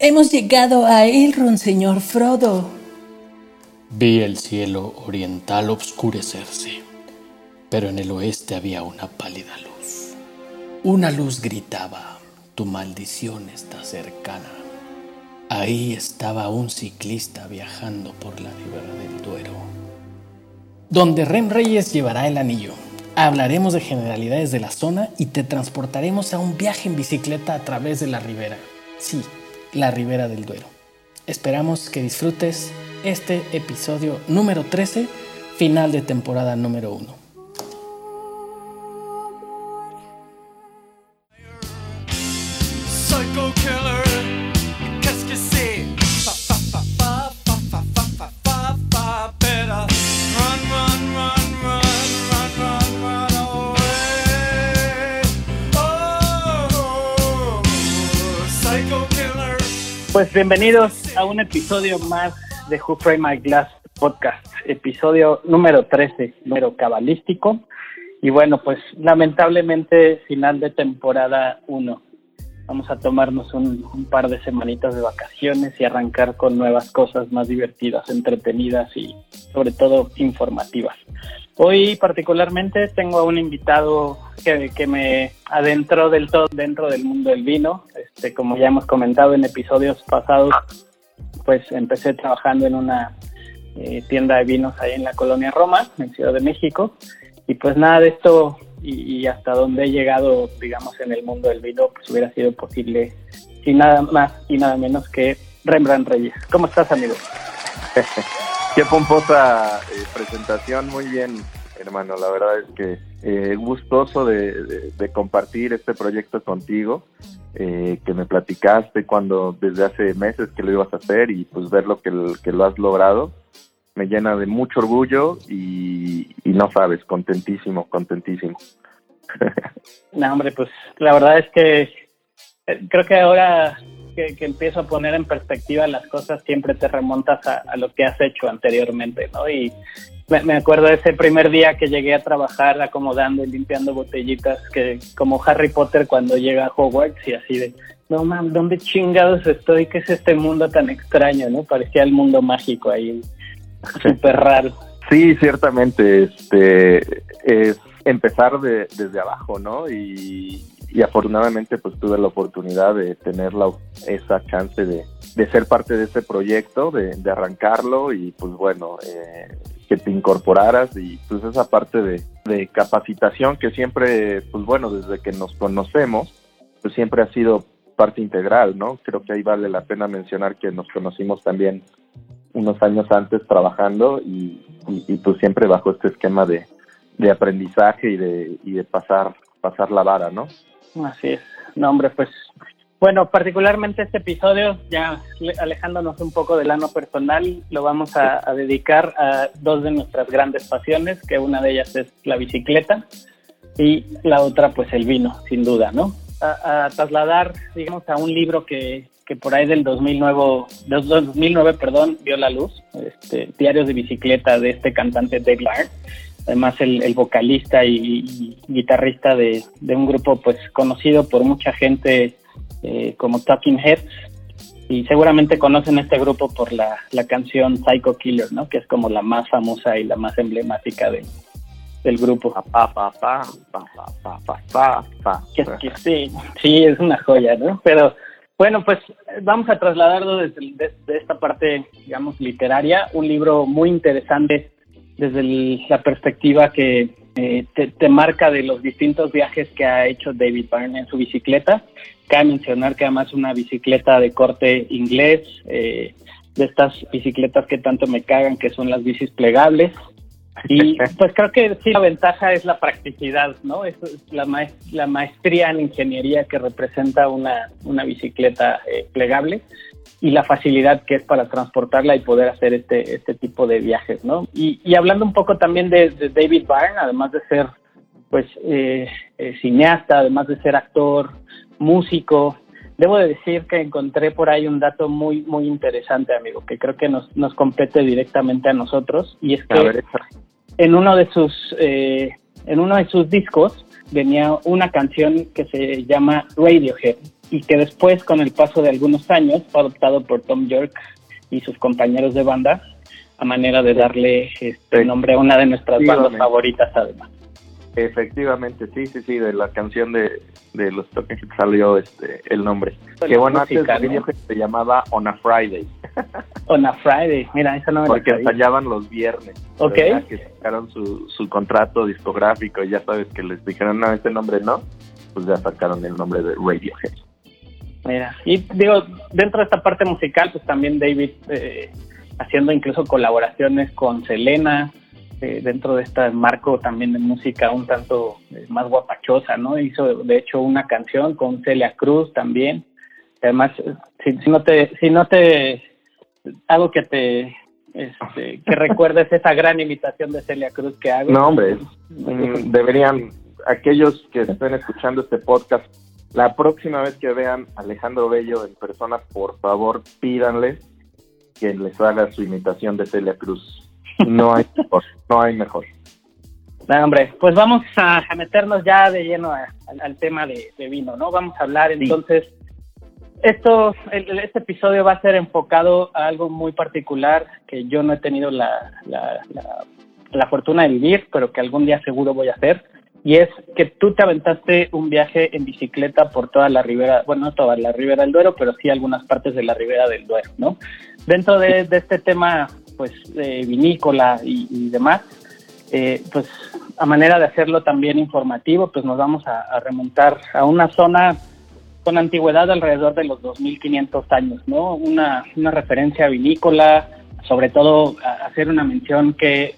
Hemos llegado a Elrond, señor Frodo. Vi el cielo oriental obscurecerse, pero en el oeste había una pálida luz. Una luz gritaba, tu maldición está cercana. Ahí estaba un ciclista viajando por la ribera del Duero. Donde Rem Reyes llevará el anillo. Hablaremos de generalidades de la zona y te transportaremos a un viaje en bicicleta a través de la ribera. Sí, la Ribera del Duero. Esperamos que disfrutes este episodio número 13, final de temporada número 1. Pues bienvenidos a un episodio más de Who Frame My Glass podcast, episodio número 13, número cabalístico. Y bueno, pues lamentablemente final de temporada 1. Vamos a tomarnos un, un, par de semanitas de vacaciones y arrancar con nuevas cosas más divertidas, entretenidas y sobre todo informativas. Hoy particularmente tengo a un invitado que, que, me adentró del todo dentro del mundo del vino. Este, como ya hemos comentado en episodios pasados, pues empecé trabajando en una eh, tienda de vinos ahí en la colonia Roma, en Ciudad de México. Y pues nada de esto y, y hasta donde he llegado, digamos, en el mundo del vino, pues hubiera sido posible sin nada más y nada menos que Rembrandt Reyes. ¿Cómo estás, amigo? Qué pomposa eh, presentación, muy bien, hermano. La verdad es que eh, gustoso de, compartir este proyecto contigo, eh, que me platicaste cuando desde hace meses que lo ibas a hacer y pues ver lo que, que lo has logrado me llena de mucho orgullo y, y no sabes, contentísimo, contentísimo. no, hombre, pues la verdad es que eh, creo que ahora que, que, empiezo a poner en perspectiva las cosas, siempre te remontas a, a lo que has hecho anteriormente, ¿no? Y me, me, acuerdo de ese primer día que llegué a trabajar acomodando y limpiando botellitas, que como Harry Potter cuando llega a Hogwarts y así de, no man, ¿dónde chingados estoy? ¿Qué es este mundo tan extraño, no? Parecía el mundo mágico ahí, súper raro. Sí, ciertamente, este, es empezar de, desde abajo, ¿no? Y, y afortunadamente pues tuve la oportunidad de tener la, esa chance de, de, ser parte de este proyecto, de, de arrancarlo y pues bueno, eh, que te incorporaras y pues esa parte de, de, capacitación que siempre, pues bueno, desde que nos conocemos, pues siempre ha sido parte integral, ¿no? Creo que ahí vale la pena mencionar que nos conocimos también unos años antes trabajando y, y, y pues siempre bajo este esquema de, de aprendizaje y de, y de pasar, pasar la vara, ¿no? Así es. No, hombre, pues bueno, particularmente este episodio, ya alejándonos un poco del ano personal, lo vamos a, a, dedicar a dos de nuestras grandes pasiones, que una de ellas es la bicicleta y la otra pues el vino, sin duda, ¿no? A, a trasladar, digamos, a un libro que, que por ahí del 2009, del 2009 perdón, vio la luz, este, Diarios de bicicleta de este cantante Dave Byrne además el, el vocalista y, y, guitarrista de, de, un grupo pues conocido por mucha gente eh, como Talking Heads y seguramente conocen este grupo por la, la canción Psycho Killer, ¿no? Que es como la más famosa y la más emblemática de, del grupo. Pa, pa, pa, pa, pa, pa, pa, pa. Que, que sí, sí, es una joya, ¿no? Pero bueno, pues vamos a trasladarlo desde, desde esta parte, digamos, literaria, un libro muy interesante desde el, la perspectiva que eh, te, te, marca de los distintos viajes que ha hecho David Byrne en su bicicleta. Cabe mencionar que además una bicicleta de corte inglés, eh, de estas bicicletas que tanto me cagan, que son las bicis plegables. Y pues creo que sí, la ventaja es la practicidad, ¿no? Es la, maest la maestría en ingeniería que representa una, una bicicleta eh, plegable y la facilidad que es para transportarla y poder hacer este, este tipo de viajes, ¿no? Y, y hablando un poco también de, de, David Byrne, además de ser, pues, eh, eh, cineasta, además de ser actor, músico, debo de decir que encontré por ahí un dato muy, muy interesante, amigo, que creo que nos, nos compete directamente a nosotros, y es que ver, en uno de sus, eh, en uno de sus discos venía una canción que se llama Radiohead, y que después, con el paso de algunos años, fue adoptado por Tom York y sus compañeros de banda a manera de darle este nombre a una de nuestras bandas favoritas además. Efectivamente, sí, sí, sí, de la canción de, de los toques salió este el nombre. que bueno, antes el se llamaba On a Friday. On a Friday, mira, eso no me Porque ensayaban los viernes. Ok. Que sacaron su, su contrato discográfico y ya sabes que les dijeron, no, este nombre no, pues ya sacaron el nombre de Radiohead. Mira, y digo, dentro de esta parte musical, pues también David eh, haciendo incluso colaboraciones con Selena, eh, dentro de este marco también de música un tanto eh, más guapachosa, ¿no? Hizo de hecho una canción con Celia Cruz también. Además, si, no te, si no te, algo que te, este, que recuerdes esa gran imitación de Celia Cruz que hago. No, hombre, mm, deberían, aquellos que estén escuchando este podcast, la próxima vez que vean a Alejandro Bello en persona, por favor, pídanle que les haga su imitación de Celia Cruz. No hay mejor, no hay mejor. hombre, pues vamos a, meternos ya de lleno al tema de, vino, ¿no? Vamos a hablar entonces. Esto, este episodio va a ser enfocado a algo muy particular que yo no he tenido la, la, la fortuna de vivir, pero que algún día seguro voy a hacer y es que tú te aventaste un viaje en bicicleta por toda la ribera, bueno, no toda la ribera del Duero, pero sí algunas partes de la ribera del Duero, ¿no? Dentro de, este tema, pues, de vinícola y, demás, eh, pues, a manera de hacerlo también informativo, pues nos vamos a, remontar a una zona con antigüedad alrededor de los 2.500 años, ¿no? Una, una referencia vinícola, sobre todo hacer una mención que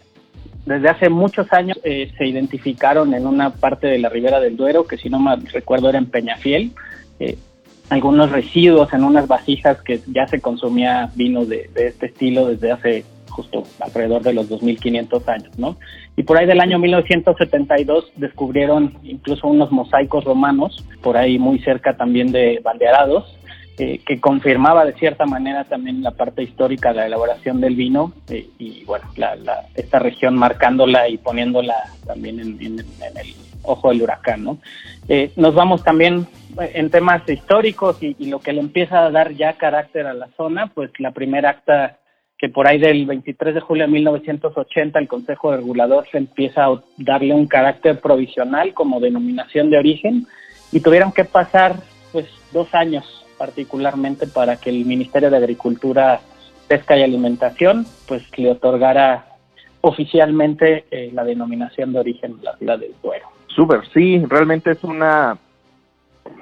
desde hace muchos años eh, se identificaron en una parte de la ribera del Duero, que si no me recuerdo era en Peñafiel, eh, algunos residuos en unas vasijas que ya se consumía vino de, este estilo desde hace justo alrededor de los 2500 años, ¿no? Y por ahí del año 1972 descubrieron incluso unos mosaicos romanos, por ahí muy cerca también de Baldearados, eh, que confirmaba de cierta manera también la parte histórica de la elaboración del vino eh, y bueno, esta región marcándola y poniéndola también en, el ojo del huracán. ¿no? Eh, nos vamos también en temas históricos y, lo que le empieza a dar ya carácter a la zona, pues la primera acta que por ahí del 23 de julio de 1980 el Consejo Regulador se empieza a darle un carácter provisional como denominación de origen y tuvieron que pasar pues dos años particularmente para que el Ministerio de Agricultura, Pesca y Alimentación pues le otorgara oficialmente eh, la denominación de origen de la ciudad del Duero. Súper, sí, realmente es una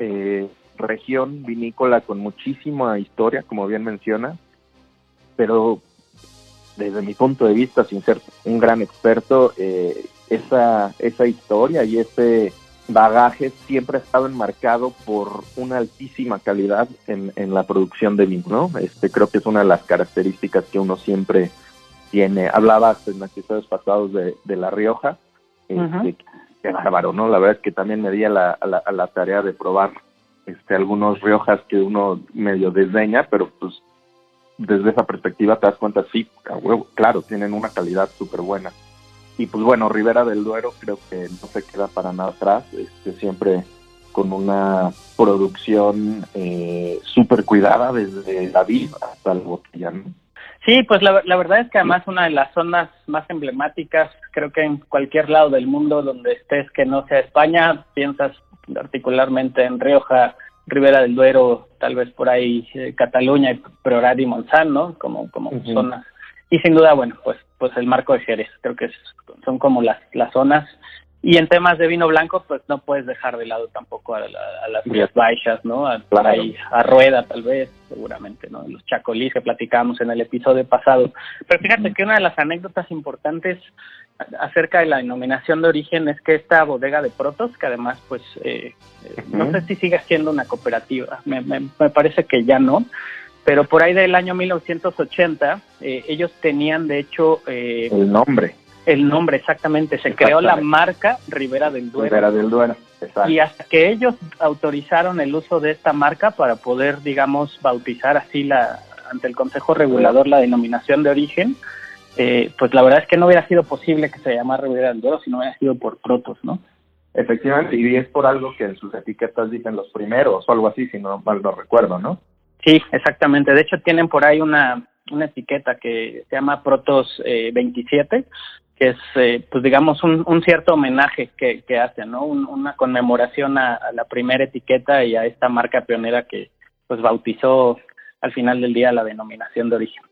eh, región vinícola con muchísima historia, como bien menciona, pero desde mi punto de vista, sin ser un gran experto, eh, esa, esa historia y ese bagaje siempre ha estado enmarcado por una altísima calidad en, en la producción de vino, ¿no? Este, creo que es una de las características que uno siempre tiene. Hablabas en episodios pasados de, de La Rioja, este, que bárbaro, ¿no? La verdad es que también me di a la, a la, tarea de probar este, algunos Riojas que uno medio desdeña, pero pues desde esa perspectiva te das cuenta, sí, claro, tienen una calidad súper buena y pues bueno, Rivera del Duero creo que no se queda para nada atrás, este, siempre con una producción eh, súper cuidada desde la vid hasta el botella. Sí, pues la, la, verdad es que además una de las zonas más emblemáticas, creo que en cualquier lado del mundo donde estés que no sea España, piensas particularmente en Rioja, Rivera del Duero, tal vez por ahí eh, Cataluña, Priorat y Monsanto, ¿no? Como, como zonas. Y sin duda, bueno, pues pues el marco de Jerez. Creo que son como las, las zonas. Y en temas de vino blanco, pues no puedes dejar de lado tampoco a, las Rías Baixas, ¿no? A, a Rueda, tal vez, seguramente, ¿no? Los chacolís que platicábamos en el episodio pasado. Pero fíjate que una de las anécdotas importantes acerca de la denominación de origen es que esta bodega de Protos, que además, pues, eh, no sé si sigue siendo una cooperativa, me, me, me parece que ya no, pero por ahí del año 1980 eh, ellos tenían de hecho eh, el nombre el nombre exactamente se creó la marca Rivera del Duero Rivera del Duero exacto. y hasta que ellos autorizaron el uso de esta marca para poder digamos bautizar así la ante el Consejo Regulador la denominación de origen eh, pues la verdad es que no hubiera sido posible que se llamara Rivera del Duero si no hubiera sido por Protos no Efectivamente, y es por algo que en sus etiquetas dicen los primeros o algo así, si no mal no recuerdo, ¿no? Sí, exactamente. De hecho, tienen por ahí una, una etiqueta que se llama Protos 27, eh, que es, eh, pues digamos, un, un, cierto homenaje que, que hacen, ¿no? una conmemoración a, la primera etiqueta y a esta marca pionera que, pues, bautizó al final del día la denominación de origen.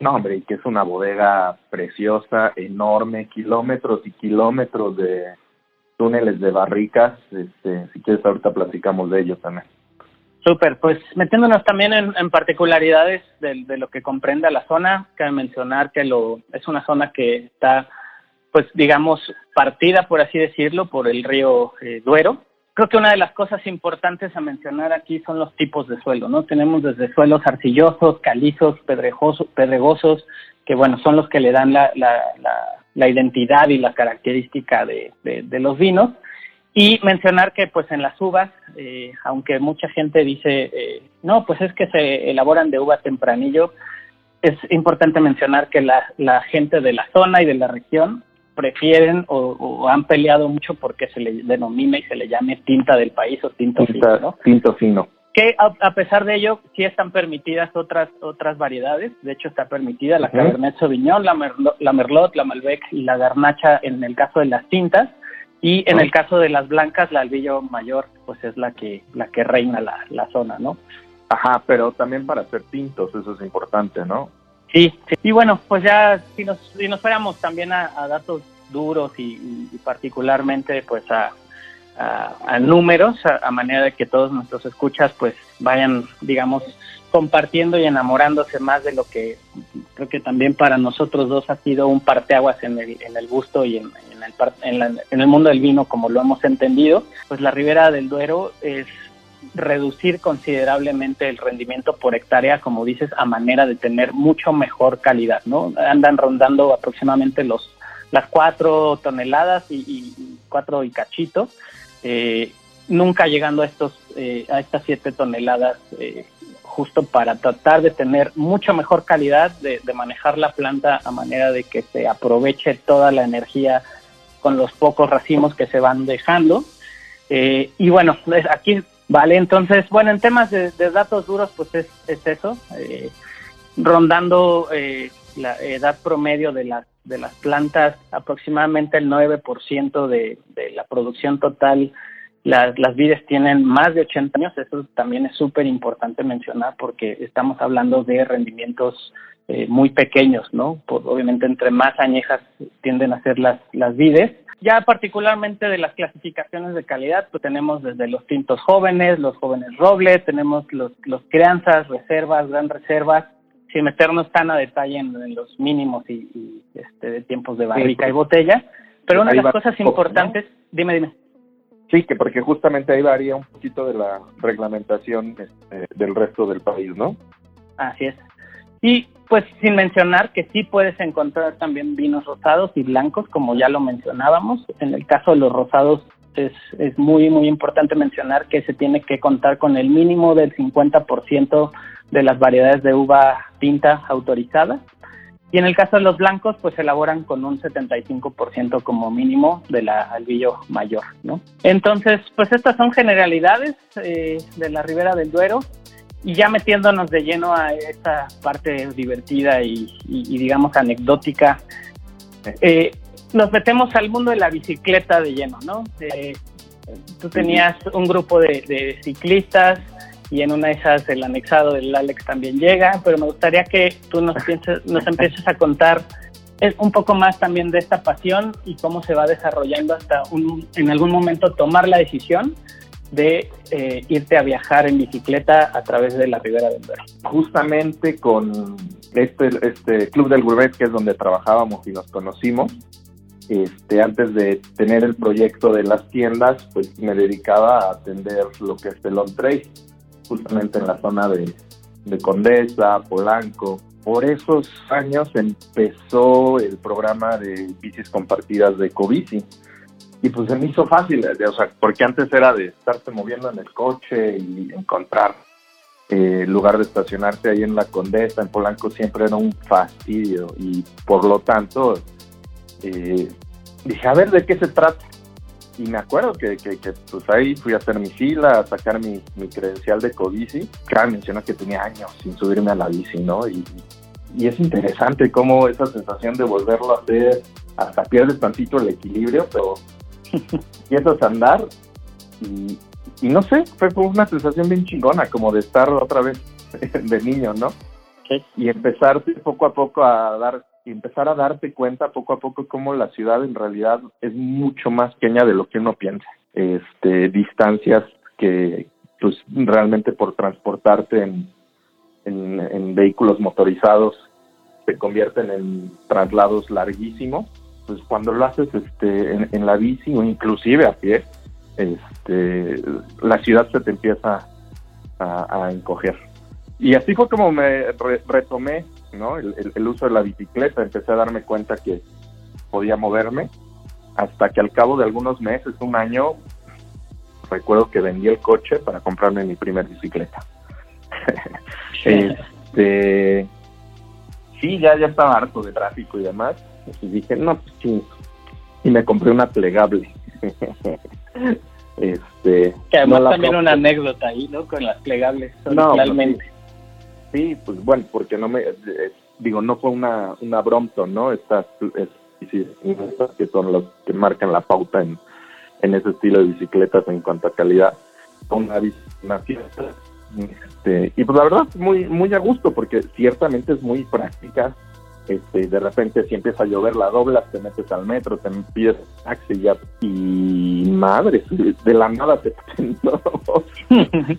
No, hombre, y que es una bodega preciosa, enorme, kilómetros y kilómetros de túneles de barricas. Este, si quieres, ahorita platicamos de ellos también. Súper, pues metiéndonos también en, particularidades de, lo que comprende la zona, cabe mencionar que lo, es una zona que está, pues digamos, partida, por así decirlo, por el río eh, Duero. Creo que una de las cosas importantes a mencionar aquí son los tipos de suelo, ¿no? Tenemos desde suelos arcillosos, calizos, pedregosos, que bueno, son los que le dan la, la, la, identidad y la característica de, de los vinos y mencionar que pues en las uvas, eh, aunque mucha gente dice, eh, no, pues es que se elaboran de uva tempranillo, es importante mencionar que la, la gente de la zona y de la región prefieren o, han peleado mucho porque se le denomina y se le llame tinta del país o tinto fino, ¿no? Tinto fino. Que a, pesar de ello sí están permitidas otras otras variedades. De hecho está permitida la Cabernet Sauvignon, la, la Merlot, la Malbec y la Garnacha en el caso de las tintas y en el caso de las blancas, la albillo mayor, pues es la que, la que reina la, la zona, ¿no? Ajá, pero también para hacer tintos, eso es importante, ¿no? Sí, y bueno, pues ya si nos, si nos fuéramos también a, datos duros y, particularmente pues a, a, números, a, manera de que todos nuestros escuchas pues vayan, digamos, compartiendo y enamorándose más de lo que creo que también para nosotros dos ha sido un parteaguas en el, en el gusto y en, en, el, en, el mundo del vino como lo hemos entendido, pues la Ribera del Duero es reducir considerablemente el rendimiento por hectárea, como dices, a manera de tener mucho mejor calidad, ¿no? Andan rondando aproximadamente los las cuatro toneladas y, cuatro y cachito, eh, nunca llegando a estos eh, a estas siete toneladas eh, justo para tratar de tener mucho mejor calidad, de, manejar la planta a manera de que se aproveche toda la energía con los pocos racimos que se van dejando. Eh, y bueno, aquí vale, entonces, bueno, en temas de, datos duros, pues es, eso, eh, rondando la edad promedio de las, de las plantas, aproximadamente el 9% de, de la producción total las, las vides tienen más de 80 años, eso también es súper importante mencionar porque estamos hablando de rendimientos eh, muy pequeños, ¿no? obviamente entre más añejas tienden a ser las, las vides. Ya particularmente de las clasificaciones de calidad, pues tenemos desde los tintos jóvenes, los jóvenes robles, tenemos los, los crianzas, reservas, gran reservas, sin meternos tan a detalle en, los mínimos y, este, de tiempos de barrica y botella. Pero una de las cosas importantes, dime, dime. Sí, que porque justamente ahí varía un poquito de la reglamentación este, del resto del país, ¿no? Así es. Y pues sin mencionar que sí puedes encontrar también vinos rosados y blancos, como ya lo mencionábamos. En el caso de los rosados es, es muy, muy importante mencionar que se tiene que contar con el mínimo del 50% de las variedades de uva tinta autorizadas y en el caso de los blancos, pues se elaboran con un 75% como mínimo de la albillo mayor, ¿no? Entonces, pues estas son generalidades eh, de la Ribera del Duero y ya metiéndonos de lleno a esta parte divertida y, digamos anecdótica, eh, nos metemos al mundo de la bicicleta de lleno, ¿no? Eh, tú tenías un grupo de, de ciclistas y en una de esas el anexado del Alex también llega, pero me gustaría que tú nos, pienses, nos empieces a contar un poco más también de esta pasión y cómo se va desarrollando hasta un, en algún momento tomar la decisión de eh, irte a viajar en bicicleta a través de la Ribera del Duero. Justamente con este, este Club del Gourmet, que es donde trabajábamos y nos conocimos, este, antes de tener el proyecto de las tiendas, pues me dedicaba a atender lo que es el on-trade justamente en la zona de, Condesa, Polanco. Por esos años empezó el programa de bicis compartidas de Covici. Y pues se me hizo fácil, o sea, porque antes era de estarse moviendo en el coche y encontrar eh, lugar de estacionarte ahí en la Condesa, en Polanco, siempre era un fastidio. Y por lo tanto, eh, dije, a ver de qué se trata. Y me acuerdo que, que, pues ahí fui a hacer mi fila, a sacar mi, mi credencial de Cobici. Claro, mencionó que tenía años sin subirme a la bici, ¿no? Y, y es interesante cómo esa sensación de volverlo a hacer, hasta pierdes tantito el equilibrio, pero empiezas a andar y, y no sé, fue una sensación bien chingona, como de estar otra vez de niño, ¿no? Y empezar poco a poco a dar y empezar a darte cuenta poco a poco cómo la ciudad en realidad es mucho más pequeña de lo que uno piensa. Este, distancias que pues realmente por transportarte en, en, vehículos motorizados se convierten en traslados larguísimos. Pues cuando lo haces este, en, la bici o inclusive a pie, este, la ciudad se te empieza a encoger. Y así fue como me retomé ¿no? El, uso de la bicicleta. Empecé a darme cuenta que podía moverme hasta que al cabo de algunos meses, un año, recuerdo que vendí el coche para comprarme mi primera bicicleta. este, sí, ya, ya estaba harto de tráfico y demás. Y dije, no, pues sí. Y me compré una plegable. este, que además también una anécdota ahí, ¿no? Con las plegables, no, pues Sí, pues bueno, porque no me, eh, digo, no fue una, una Brompton, ¿no? Estas, es, estas que son los que marcan la pauta en, en ese estilo de bicicletas en cuanto a calidad. Una, una fiesta. Este, y pues la verdad, muy, muy a gusto, porque ciertamente es muy práctica. Este, de repente si empieza a llover la doblas, te metes al metro, te pides taxi ya, y madre, de la nada te no.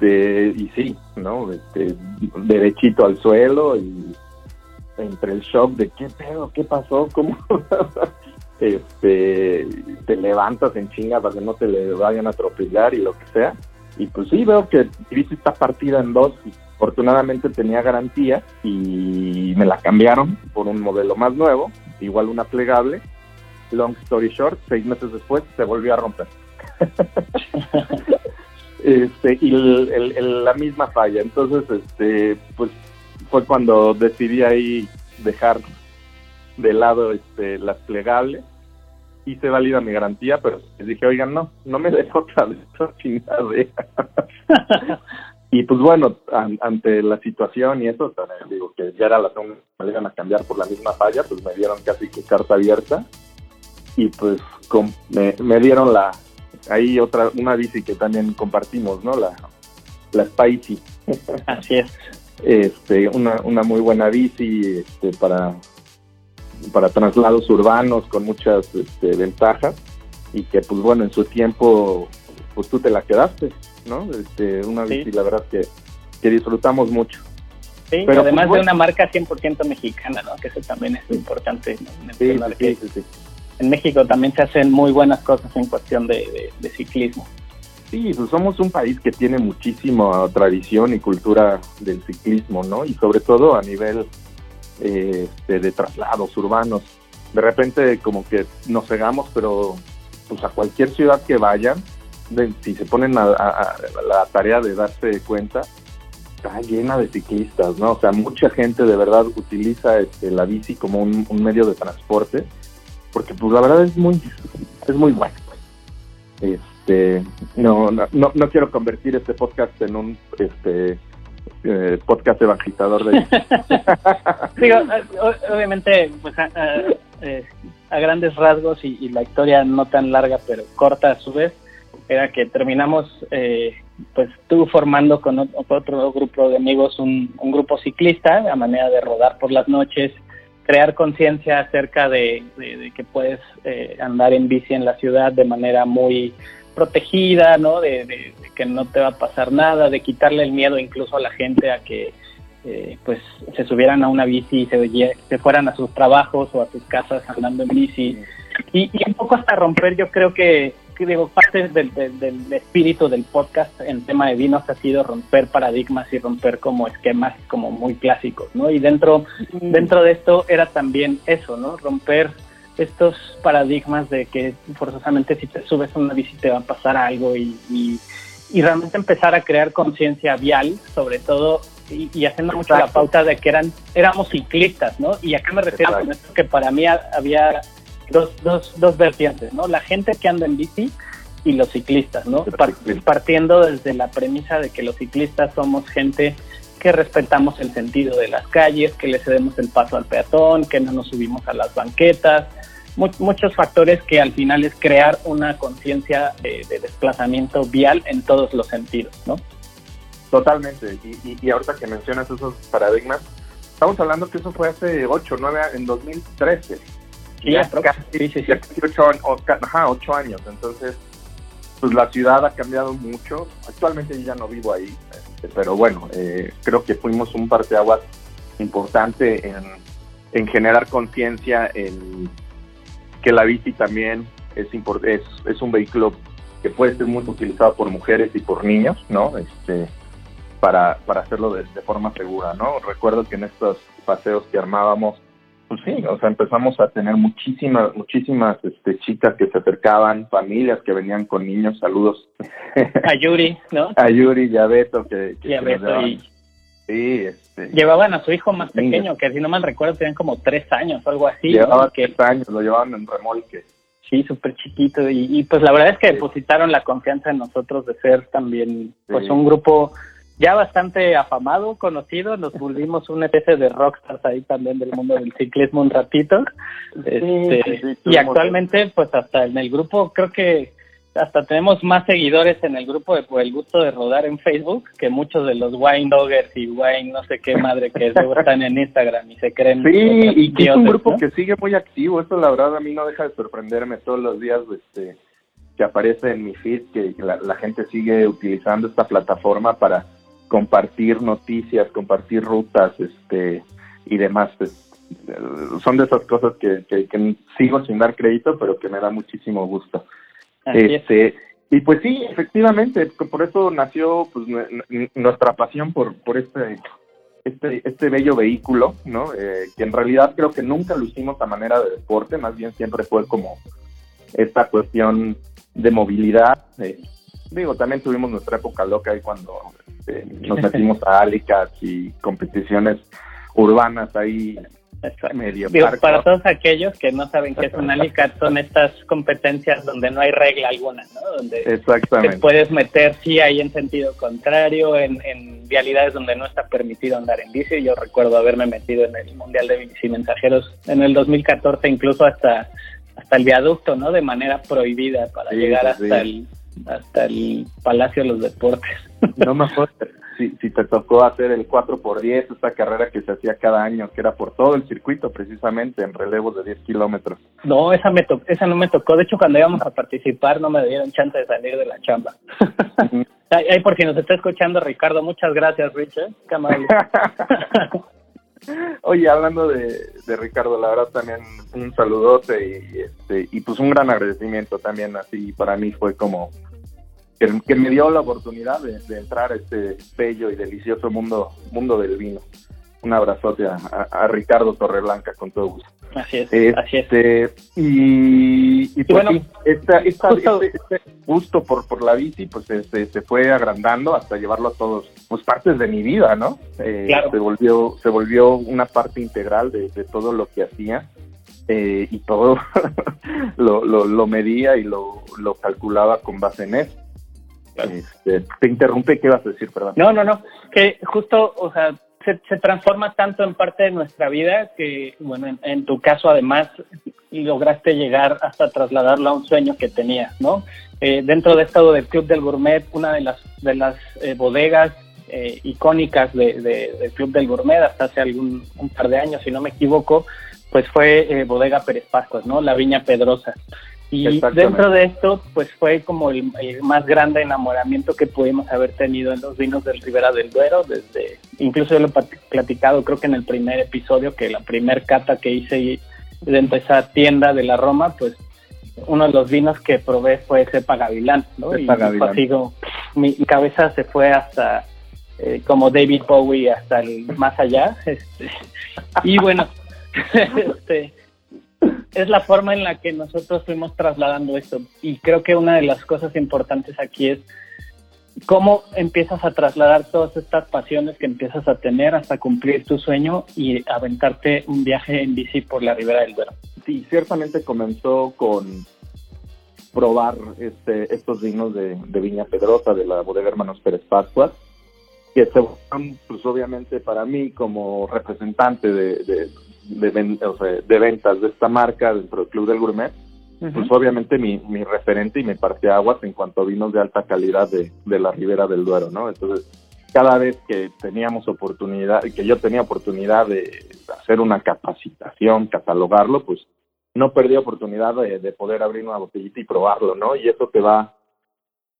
Este, y sí, ¿no? Este, derechito al suelo y entre el shock de qué pedo, qué pasó, cómo este, te levantas en chinga para que no te le vayan a atropellar y lo que sea. Y pues sí, veo que bici está partida en dos. Y afortunadamente tenía garantía y me la cambiaron por un modelo más nuevo, igual una plegable. Long story short, seis meses después se volvió a romper. este, y la misma falla. Entonces, este, pues fue cuando decidí ahí dejar de lado este, las plegables. Hice válida mi garantía, pero les dije, oigan, no, no me dejo otra de esta chingadera. y pues bueno, ante la situación y eso, digo que ya era la segunda, me iban a cambiar por la misma falla, pues me dieron casi que carta abierta. Y pues me, me dieron la, ahí otra, una bici que también compartimos, ¿no? La, la Spicy. Así es. Este, una, una muy buena bici este, para, para traslados urbanos con muchas este, ventajas y que pues bueno, en su tiempo pues tú te la quedaste, ¿no? Este, una bici la verdad que, que disfrutamos mucho. Sí, Pero, además pues, de una marca 100% mexicana, ¿no? Que eso también es importante. Sí, sí, sí, en México también se hacen muy buenas cosas en cuestión de, ciclismo. Sí, pues somos un país que tiene muchísima tradición y cultura del ciclismo, ¿no? Y sobre todo a nivel eh, de, traslados urbanos. De repente como que nos cegamos, pero pues a cualquier ciudad que vayan, si se ponen a, la tarea de darse cuenta, está llena de ciclistas, ¿no? O sea, mucha gente de verdad utiliza este, la bici como un medio de transporte porque pues la verdad es muy es muy bueno. Este, no, no, no, quiero convertir este podcast en un este eh, podcast evangelizador de Digo, obviamente pues a, eh, grandes rasgos y, la historia no tan larga pero corta a su vez era que terminamos eh, pues tú formando con otro grupo de amigos un, un grupo ciclista a manera de rodar por las noches crear conciencia acerca de, que puedes eh, andar en bici en la ciudad de manera muy protegida, ¿no? De, que no te va a pasar nada, de quitarle el miedo incluso a la gente a que eh, pues se subieran a una bici y se, fueran a sus trabajos o a sus casas andando en bici. Y un poco hasta romper, yo creo que digo, parte del, del, espíritu del podcast en tema de vinos ha sido romper paradigmas y romper como esquemas como muy clásicos, ¿no? Y dentro, dentro de esto era también eso, ¿no? Romper estos paradigmas de que forzosamente si te subes a una bici te va a pasar algo y, y, realmente empezar a crear conciencia vial, sobre todo, y, haciendo mucho la pauta de que eran éramos ciclistas, ¿no? Y acá me refiero con esto que para mí había dos, dos, dos vertientes, ¿no? La gente que anda en bici y los ciclistas, ¿no? Partiendo desde la premisa de que los ciclistas somos gente que respetamos el sentido de las calles, que le cedemos el paso al peatón, que no nos subimos a las banquetas, muchos factores que al final es crear una conciencia de, desplazamiento vial en todos los sentidos, ¿no? Totalmente, y, y, ahorita que mencionas esos paradigmas, estamos hablando que eso fue hace 8, 9, en 2013. Sí, ya casi, sí, sí, sí. 8, años, entonces pues la ciudad ha cambiado mucho. Actualmente yo ya no vivo ahí, este, pero bueno, eh, creo que fuimos un parteaguas importante en, en generar conciencia en que la bici también es, es, es un vehículo que puede ser muy utilizado por mujeres y por niños, ¿no? Este, para, para hacerlo de, de forma segura, ¿no? Recuerdo que en estos paseos que armábamos pues sí, o sea, empezamos a tener muchísimas, muchísimas este, chicas que se acercaban, familias que venían con niños, saludos. A Yuri, ¿no? A Yuri y a Beto, que, y a Beto y... Sí, este... Llevaban a su hijo más pequeño, que si no mal recuerdo tenían como tres años algo así. Llevaban tres años, lo llevaban en remolque. Sí, súper chiquito. Y, pues la verdad es que depositaron la confianza en nosotros de ser también pues un grupo ya bastante afamado, conocido, nos volvimos una especie de rockstars ahí también del mundo del ciclismo un ratito. Este, y actualmente, pues hasta en el grupo, creo que hasta tenemos más seguidores en el grupo de por el gusto de rodar en Facebook que muchos de los wine doggers y wine no sé qué madre que están en Instagram y se creen. Sí, y que es un grupo que sigue muy activo, eso la verdad a mí no deja de sorprenderme todos los días, este que aparece en mi feed que la gente sigue utilizando esta plataforma para compartir noticias, compartir rutas, este y demás. Pues, son de esas cosas que, que, sigo sin dar crédito, pero que me da muchísimo gusto. este y pues sí, efectivamente, por eso nació pues nuestra pasión por por este este este bello vehículo, ¿no? Eh, que en realidad creo que nunca lo hicimos a manera de deporte, más bien siempre fue como esta cuestión de movilidad. Eh, digo, también tuvimos nuestra época loca ahí cuando este, nos metimos a Alicats y competiciones urbanas ahí medio para todos aquellos que no saben qué es un alicat son estas competencias donde no hay regla alguna ¿no? donde Exactamente. te puedes meter sí ahí en sentido contrario en, en vialidades donde no está permitido andar en bici. Yo recuerdo haberme metido en el mundial de bici mensajeros en el 2014 incluso hasta hasta el viaducto no de manera prohibida para llegar hasta el hasta el Palacio de los Deportes. No me acuerdo si, si te tocó hacer el 4x10, esta carrera que se hacía cada año, que era por todo el circuito, precisamente en relevos de 10 kilómetros. No, esa, me esa no me tocó. De hecho, cuando íbamos a participar, no me dieron chance de salir de la chamba. Ahí, por si nos está escuchando, Ricardo, muchas gracias, Richard. Qué Oye, hablando de, de, Ricardo, la verdad también un saludote y, este, y pues un gran agradecimiento también, así para mí fue como que, me dio la oportunidad de, entrar a este bello y delicioso mundo, mundo del vino. Un abrazote a, Ricardo Torreblanca con todo gusto. Así es, así es. Este, y, y, pues bueno, esta, esta, este, este, gusto por, por la bici pues este, se fue agrandando hasta llevarlo a todos pues partes de mi vida, ¿no? Eh, se volvió se volvió una parte integral de, todo lo que hacía eh, y todo lo, lo, lo, medía y lo, lo calculaba con base en eso. Este, te interrumpe, ¿qué vas a decir? Perdón. No, no, no, que justo, o sea, se, transforma tanto en parte de nuestra vida que, bueno, en, tu caso además lograste llegar hasta trasladarlo a un sueño que tenías, ¿no? Eh, dentro de esto del Club del Gourmet, una de las, de las eh, bodegas eh, icónicas de, del Club del Gourmet hasta hace algún un par de años, si no me equivoco, pues fue Bodega Pérez Pascuas, ¿no? La Viña Pedrosa. Y dentro de esto, pues fue como el, más grande enamoramiento que pudimos haber tenido en los vinos del Ribera del Duero, desde, incluso yo lo he platicado creo que en el primer episodio, que la primer cata que hice dentro de esa tienda de la Roma, pues uno de los vinos que probé fue Cepa Gavilán, ¿no? y Gavilán. mi, cabeza se fue hasta eh, como David Bowie hasta el más allá, este, y bueno, este es la forma en la que nosotros fuimos trasladando esto. Y creo que una de las cosas importantes aquí es ¿cómo empiezas a trasladar todas estas pasiones que empiezas a tener hasta cumplir tu sueño y aventarte un viaje en bici por la ribera del Duero? Sí, ciertamente comenzó con probar este, estos vinos de, Viña Pedrosa, de la bodega Hermanos Pérez Pascuas, que se pues obviamente para mí como representante de, de, de, ventas de esta marca dentro del Club del Gourmet, pues obviamente mi, mi referente y mi aguas en cuanto a vinos de alta calidad de, de la Ribera del Duero, ¿no? Entonces, cada vez que teníamos oportunidad, que yo tenía oportunidad de hacer una capacitación, catalogarlo, pues no perdí oportunidad de, poder abrir una botellita y probarlo, ¿no? Y eso te va,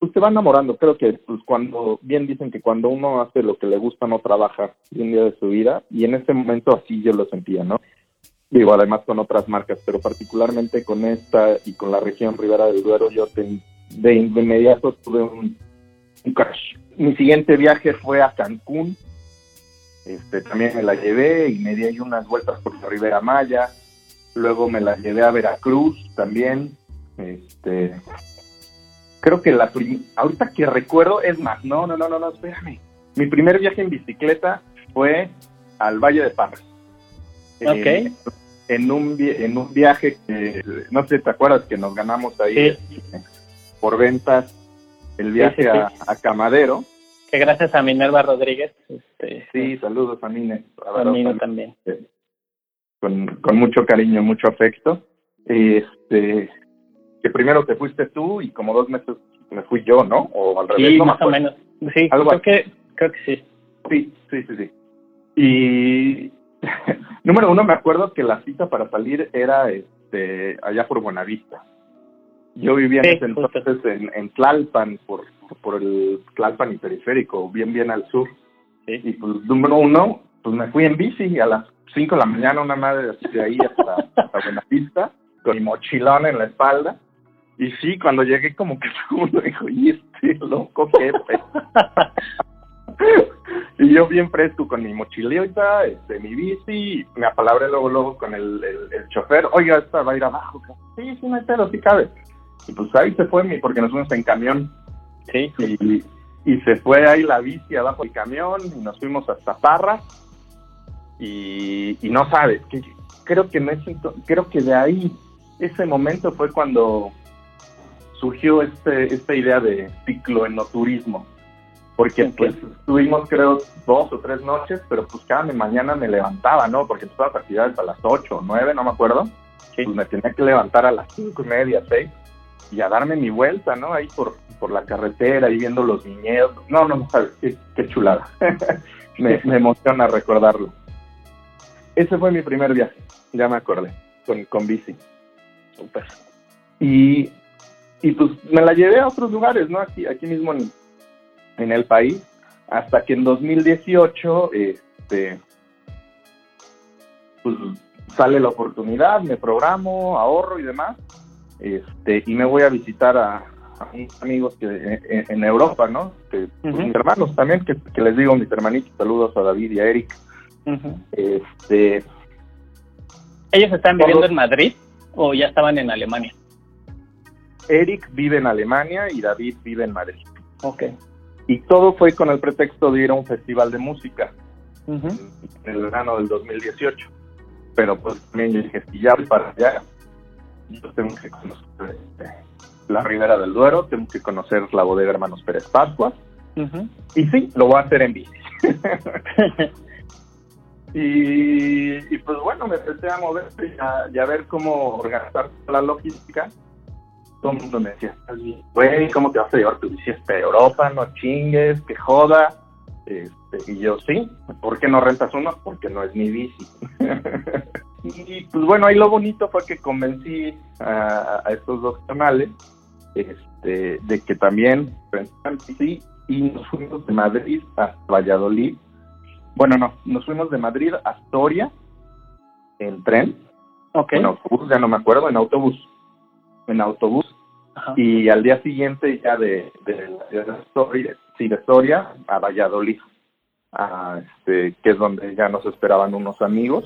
pues te va enamorando. Creo que, pues cuando, bien dicen que cuando uno hace lo que le gusta, no trabaja un día de su vida, y en ese momento así yo lo sentía, ¿no? Digo, además con otras marcas, pero particularmente con esta y con la región Ribera del Duero, yo de, inmediato tuve un, un crash. Mi siguiente viaje fue a Cancún, este, también me la llevé y me di ahí unas vueltas por la Ribera Maya, luego me la llevé a Veracruz también, este, creo que la ahorita que recuerdo es más, no, no, no, no, no, espérame, mi primer viaje en bicicleta fue al Valle de Parras. Ok en un, en un viaje que, no sé, ¿te acuerdas que nos ganamos ahí por ventas el viaje A, Camadero? Que gracias a Minerva Rodríguez. Este, sí, saludos a Mine. A Mine también. Con, con mucho cariño, mucho afecto. Este, que primero te fuiste tú y como dos meses me fui yo, ¿no? O al revés. Sí, más o menos. Sí, creo que, creo que sí. Sí, sí, sí, sí. Y Número uno, me acuerdo que la cita para salir era este allá por Buenavista. Yo vivía en ese entonces en, Tlalpan, por, por el Tlalpan y periférico, bien, bien al sur. Y pues, número uno, pues me fui en bici a las 5 de la mañana, una madre de ahí hasta, hasta Buenavista, con mi mochilón en la espalda. Y sí, cuando llegué como que todo el mundo dijo, y este loco, qué y yo bien fresco con mi mochilita, este, mi bici, me apalabré luego, luego con el, el, chofer, oiga, esta va a ir abajo. Sí, sí, no hay pedo, sí cabe. Y pues ahí se fue, mi, porque nos fuimos en camión. Sí. Y, y se fue ahí la bici abajo del camión y nos fuimos hasta Parra. Y, y no sabes, que creo que no creo que de ahí, ese momento fue cuando surgió este, esta idea de cicloenoturismo porque pues estuvimos creo dos o tres noches, pero pues cada mañana me levantaba, ¿no? Porque todas las actividades a las ocho o nueve, no me acuerdo, pues me tenía que levantar a las cinco y media, seis, y a darme mi vuelta, ¿no? Ahí por, por la carretera, y viendo los viñedos, no, no, no sabes, qué, chulada, me, emociona recordarlo. Ese fue mi primer viaje, ya me acordé, con, con bici. Super. Y, y pues me la llevé a otros lugares, ¿no? Aquí, aquí mismo en, en el país, hasta que en 2018 este, pues, sale la oportunidad, me programo, ahorro y demás, este, y me voy a visitar a, unos amigos que en, Europa, ¿no? Que, pues, mis hermanos también, que, les digo mis hermanitos, saludos a David y a Eric. este, ¿Ellos están viviendo en Madrid o ya estaban en Alemania? Eric vive en Alemania y David vive en Madrid. Ok. Y todo fue con el pretexto de ir a un festival de música en el verano del 2018. Pero pues también yo dije, si ya para allá, yo tengo que conocer este, la Ribera del Duero, tengo que conocer la bodega Hermanos Pérez Pascuas. Y sí, lo voy a hacer en bici. y, pues bueno, me empecé a mover y a ver cómo organizar la logística todo el mundo me decía, güey, ¿cómo te vas a llevar tu bici a Europa? No chingues, que joda. Este, y yo, sí, ¿por qué no rentas uno? Porque no es mi bici. y pues bueno, ahí lo bonito fue que convencí a, estos dos canales este, de que también rentan bici y nos fuimos de Madrid a Valladolid. Bueno, no, nos fuimos de Madrid a Astoria en tren. Okay. En autobús, ya no me acuerdo, en autobús en autobús y al día siguiente ya de, de, de, a Valladolid, este, que es donde ya nos esperaban unos amigos,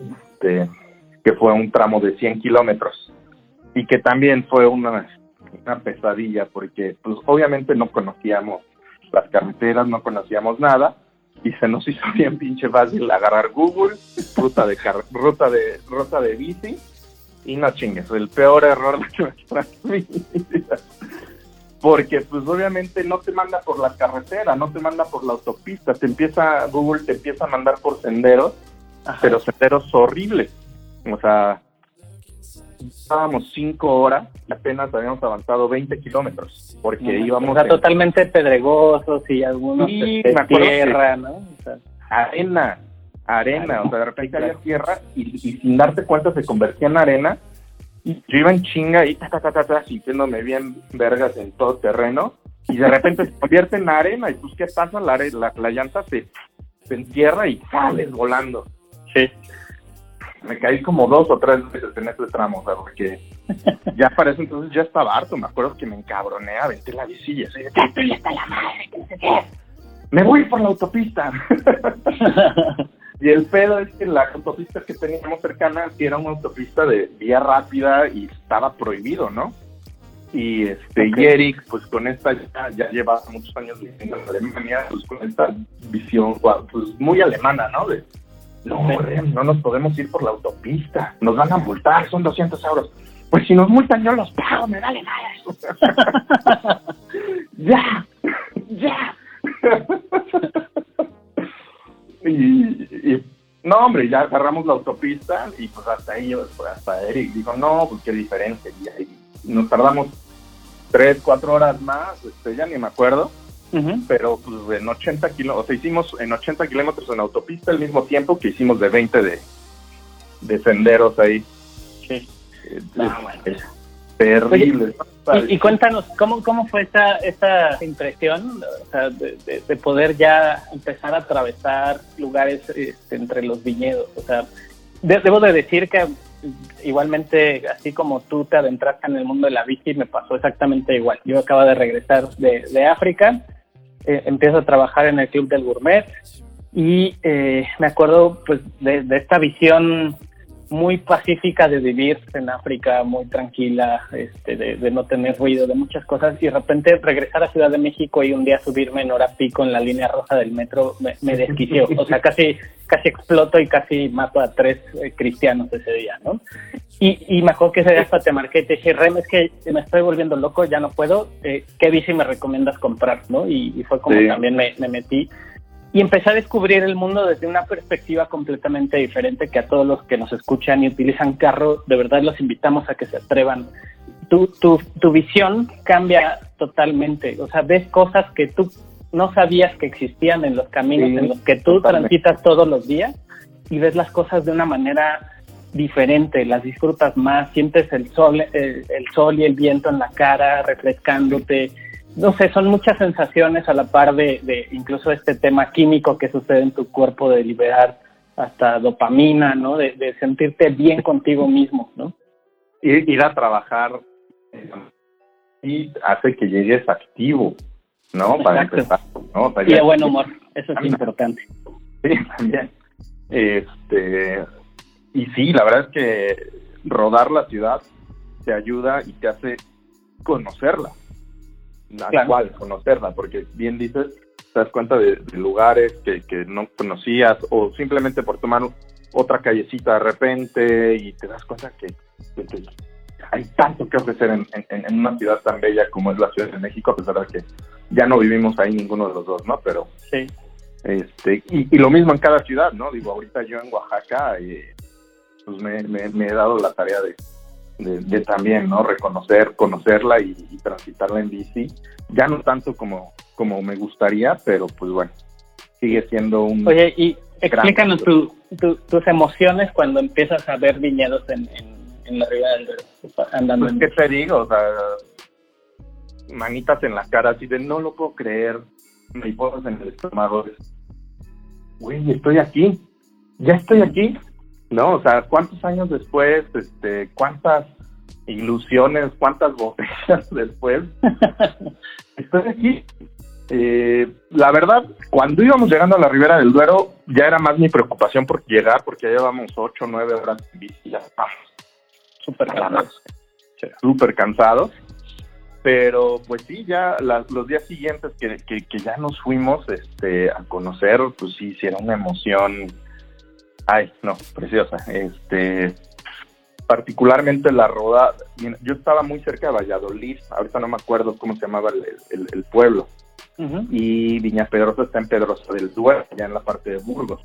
este, que fue un tramo de 100 kilómetros. Y que también fue una, una pesadilla porque pues obviamente no conocíamos las carreteras, no conocíamos nada. Y se nos hizo bien pinche fácil agarrar Google, ruta de ruta de ruta de bici y no chingues, el peor error de nuestra vida. Porque pues obviamente no te manda por la carretera, no te manda por la autopista, te empieza Google te empieza a mandar por senderos, pero senderos horribles. O sea, estábamos cinco horas y apenas habíamos avanzado 20 kilómetros, porque íbamos... O totalmente pedregosos y algunos de este, tierra, ¿no? arena, arena, o sea, de repente había tierra y, sin darte cuenta se convertía en arena. Y yo iba en chinga y ta, ta, ta, ta, ta, sintiéndome bien vergas en todo terreno y de repente se convierte en arena y pues qué pasa, la, la, la llanta se, se entierra y sales volando. Sí me caí como dos o tres veces en ese tramo, o sea, porque ya para eso entonces ya estaba harto. Me acuerdo que me encabroné, aventé la visilla, así, estoy hasta la madre, que no sé qué. Me voy por la autopista. y el pedo es que la autopista que teníamos cercana sí era una autopista de vía rápida y estaba prohibido, ¿no? Y este y Eric, pues con esta ya, ya lleva muchos años viviendo en Alemania, pues con esta visión pues muy alemana, ¿no? De, no, no nos podemos ir por la autopista. Nos van a multar, son 200 euros. Pues si nos multan, yo los pago, me vale nada. ya, ya. y, no, hombre, ya agarramos la autopista y pues hasta ahí, pues, hasta Eric dijo, no, pues qué diferencia. Y, nos tardamos tres, cuatro horas más, este, ya ni me acuerdo pero pues en 80 kilómetros, o sea, hicimos en 80 kilómetros en autopista el mismo tiempo que hicimos de 20 de, de senderos ahí. Sí. Ah, terrible. y, cuéntanos, ¿cómo, ¿cómo fue esta, esta impresión o sea, de, de, poder ya empezar a atravesar lugares este, entre los viñedos? O sea, debo de decir que igualmente, así como tú te adentraste en el mundo de la bici, me pasó exactamente igual. Yo acabo de regresar de, de África eh, empiezo a trabajar en el Club del Gourmet y eh, me acuerdo pues de, esta visión muy pacífica de vivir en África, muy tranquila, este, de, no tener ruido, de muchas cosas, y de repente regresar a Ciudad de México y un día subirme en hora pico en la línea roja del metro me, me desquició. O sea, casi, casi exploto y casi mato a tres eh, cristianos ese día, ¿no? Y, y me acuerdo que ese día hasta te marqué y te dije, Rem, es que me estoy volviendo loco, ya no puedo, eh, ¿qué bici me recomiendas comprar, no? Y, fue como también me, me metí y empecé a descubrir el mundo desde una perspectiva completamente diferente que a todos los que nos escuchan y utilizan carro, de verdad los invitamos a que se atrevan. Tu, tu, tu visión cambia totalmente, o sea, ves cosas que tú no sabías que existían en los caminos en los que tú transitas todos los días y ves las cosas de una manera diferente, las disfrutas más, sientes el sol, el, el sol y el viento en la cara refrescándote, no sé, son muchas sensaciones a la par de, incluso este tema químico que sucede en tu cuerpo de liberar hasta dopamina, ¿no? De, sentirte bien contigo mismo, ¿no? Ir, ir a trabajar eh, y hace que llegues activo, ¿no? Para empezar, ¿no? y de buen humor, eso es importante. Sí, también. Este, y sí, la verdad es que rodar la ciudad te ayuda y te hace conocerla la cual conocerla, porque bien dices, te das cuenta de, lugares que, que, no conocías o simplemente por tomar otra callecita de repente y te das cuenta que, hay tanto que ofrecer en, en, una ciudad tan bella como es la Ciudad de México, a pesar de que ya no vivimos ahí ninguno de los dos, ¿no? Pero sí. Este, y, lo mismo en cada ciudad, ¿no? Digo, ahorita yo en Oaxaca, eh, pues me, me, he dado la tarea de, de, también, ¿no? Reconocer, conocerla y, transitarla en bici. Ya no tanto como, como me gustaría, pero pues bueno, sigue siendo un... Oye, y explícanos tus emociones cuando empiezas a ver viñedos en, en, la Ribera del Duero, andando pues, ¿Qué te digo? O sea, manitas en la cara, así de no lo puedo creer, mariposas en el estómago. Güey, estoy aquí, ya estoy aquí, ¿no? O sea, ¿cuántos años después, este, cuántas ilusiones, cuántas botellas después? Estoy aquí. Eh, la verdad, cuando íbamos llegando a la Ribera del Duero, ya era más mi preocupación por llegar, porque ya llevamos ocho, nueve horas en bici, ya súper cansados. Súper cansados. Pero pues sí, ya los días siguientes que, que, ya nos fuimos este, a conocer, pues sí, sí era una emoción, ay, no, preciosa. Este, particularmente la roda, yo estaba muy cerca de Valladolid, ahorita no me acuerdo cómo se llamaba el, pueblo, y Viña Pedrosa está en Pedrosa del Duero, allá en la parte de Burgos.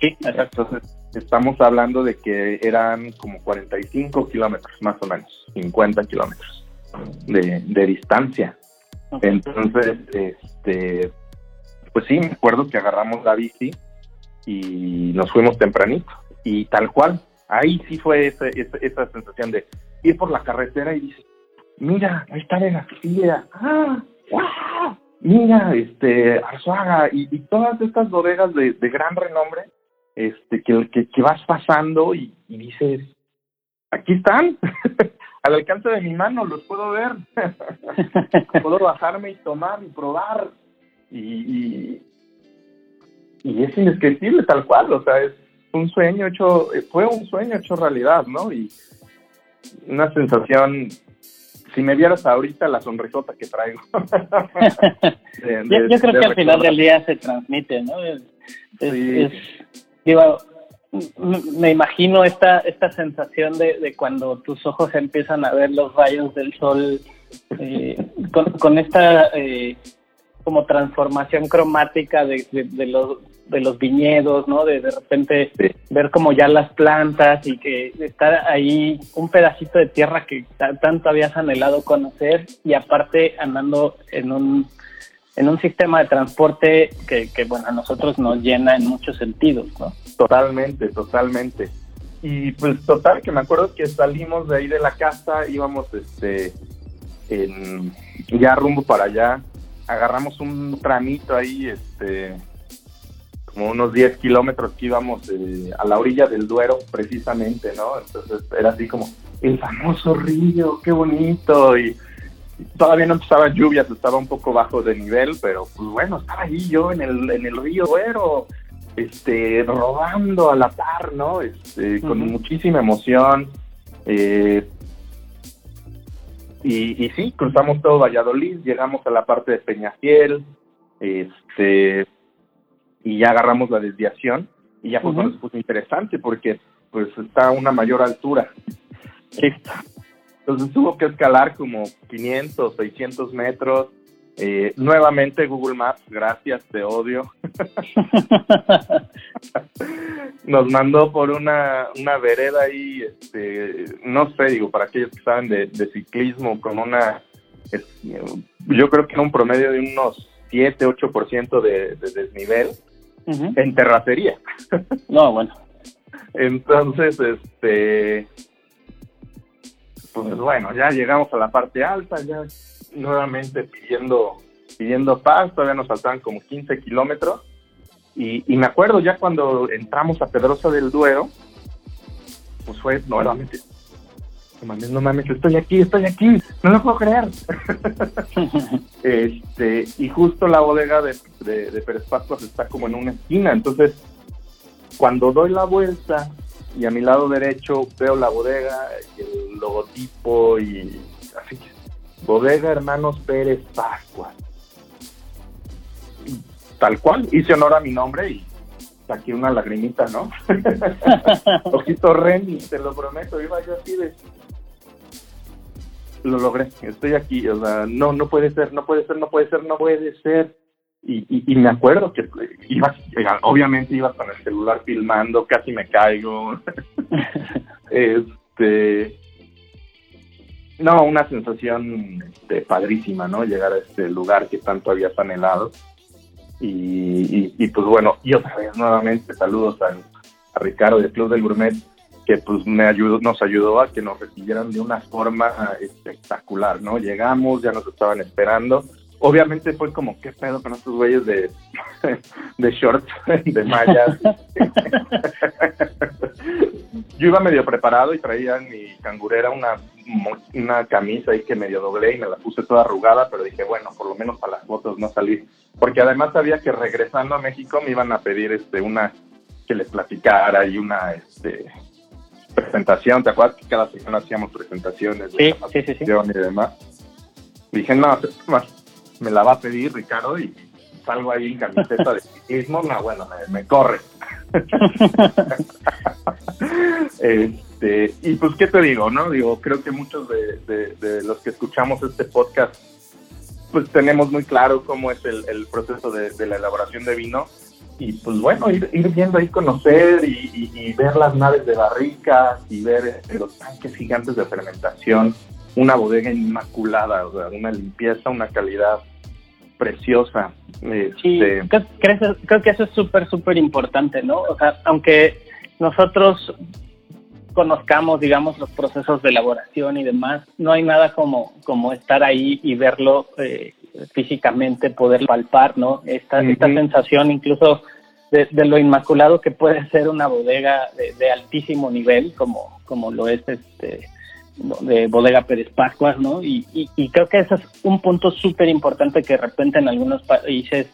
Sí, exacto. Entonces, estamos hablando de que eran como 45 kilómetros, más o menos, 50 kilómetros de, de distancia. Entonces, este, pues sí, me acuerdo que agarramos la bici y nos fuimos tempranito. Y tal cual, ahí sí fue esa, esa, sensación de ir por la carretera y dices, mira, ahí está la Castilla, ¡ah! Mira, este, Arzuaga, y, todas estas bodegas de, gran renombre, este, que, que, vas pasando y, dices, aquí están, al alcance de mi mano, los puedo ver, puedo bajarme y tomar y probar, y, y es indescriptible tal cual, o sea, es un sueño hecho, fue un sueño hecho realidad, ¿no? Y una sensación, si me vieras ahorita la sonrisota que traigo. yo, creo que al final del día se transmite, ¿no? Es, digo, me imagino esta, esta sensación de, cuando tus ojos empiezan a ver los rayos del sol eh, con, esta eh, como transformación cromática de, de, los, de los viñedos, ¿no? De de repente ver como ya las plantas y que está ahí un pedacito de tierra que tanto habías anhelado conocer y aparte andando en un en un sistema de transporte que, que bueno a nosotros nos llena en muchos sentidos, ¿no? Totalmente, totalmente. Y pues total que me acuerdo que salimos de ahí de la casa, íbamos este en, ya rumbo para allá, agarramos un tramito ahí, este como unos 10 kilómetros que íbamos eh, a la orilla del Duero, precisamente, ¿no? Entonces era así como el famoso río, qué bonito, y, todavía no empezaba lluvias, estaba un poco bajo de nivel, pero pues bueno, estaba ahí yo en el, en el río Duero, este, rodando a la par, ¿no? Este, con muchísima emoción. Eh, y, y sí, cruzamos todo Valladolid, llegamos a la parte de Peñafiel, este, y ya agarramos la desviación y ya fue interesante porque pues está a una mayor altura. Entonces tuvo que escalar como 500, 600 metros. Eh, nuevamente Google Maps, gracias, te odio. Nos mandó por una, una vereda ahí, este, no sé, digo, para aquellos que saben de, ciclismo, con una, yo creo que era un promedio de unos 7, 8% de, de desnivel en terracería. No, bueno. Entonces, este, pues bueno, ya llegamos a la parte alta, ya nuevamente pidiendo, pidiendo paz, todavía nos faltaban como 15 kilómetros. Y, y me acuerdo ya cuando entramos a Pedrosa del Duero, pues fue nuevamente no mames, estoy aquí, estoy aquí, no lo puedo creer. este, y justo la bodega de, de, Pérez Pascuas está como en una esquina, entonces cuando doy la vuelta y a mi lado derecho veo la bodega, el logotipo y así, bodega Hermanos Pérez Pascuas. Tal cual, hice honor a mi nombre y saqué una lagrimita, ¿no? Ojito Remy, te lo prometo, iba yo así de, lo logré, estoy aquí, o sea, no, no puede ser, no puede ser, no puede ser, no puede ser. Y, y, me acuerdo que iba, obviamente iba con el celular filmando, casi me caigo. este, no, una sensación este, padrísima, ¿no? Llegar a este lugar que tanto habías anhelado. Y, y, pues bueno, y otra vez nuevamente saludos a, a Ricardo del Club del Gourmet que pues me ayudó, nos ayudó a que nos recibieran de una forma espectacular, ¿no? Llegamos, ya nos estaban esperando. Obviamente fue como, ¿qué pedo con estos güeyes de, de shorts, de mallas? Yo iba medio preparado y traía en mi cangurera una, una camisa ahí que medio doblé y me la puse toda arrugada, pero dije, bueno, por lo menos para las fotos no salí. Porque además sabía que regresando a México me iban a pedir este una que les platicara y una este presentación, ¿te acuerdas que cada semana hacíamos presentaciones de sí, sí, sí, y demás? Dije, no, me la va a pedir Ricardo y salgo ahí en camiseta de ciclismo, no, bueno, me, corre. este, y pues, ¿qué te digo, no? Digo, creo que muchos de, los que escuchamos este podcast, pues tenemos muy claro cómo es el, proceso de, la elaboración de vino. Y pues bueno, ir, viendo ahí, conocer y, ver las naves de barricas y ver este, los tanques gigantes de fermentación, una bodega inmaculada, o sea, una limpieza, una calidad preciosa. Sí, este, creo, creo, que eso es súper, súper importante, ¿no? O sea, aunque nosotros conozcamos, digamos, los procesos de elaboración y demás, no hay nada como, como estar ahí y verlo eh, físicamente, poder palpar, ¿no? Esta, esta sensación incluso de, lo inmaculado que puede ser una bodega de, de altísimo nivel, como, como lo es este de Bodega Pérez Pascuas, ¿no? Y, y, creo que ese es un punto súper importante que de repente en algunos países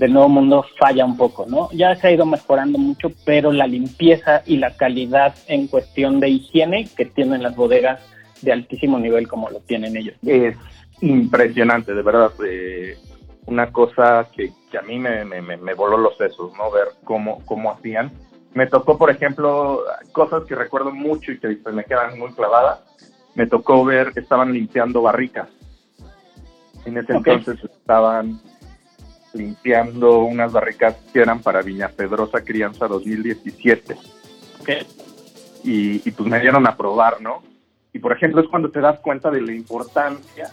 del Nuevo Mundo falla un poco, ¿no? Ya se ha ido mejorando mucho, pero la limpieza y la calidad en cuestión de higiene que tienen las bodegas de altísimo nivel como lo tienen ellos. Es impresionante, de verdad. Eh, una cosa que, a mí me, me, me, voló los sesos, ¿no? Ver cómo, cómo hacían. Me tocó, por ejemplo, cosas que recuerdo mucho y que me quedan muy clavadas me tocó ver que estaban limpiando barricas. En ese entonces estaban limpiando unas barricas que eran para Viña Pedrosa Crianza 2017. Y, y pues me dieron a probar, ¿no? Y por ejemplo es cuando te das cuenta de la importancia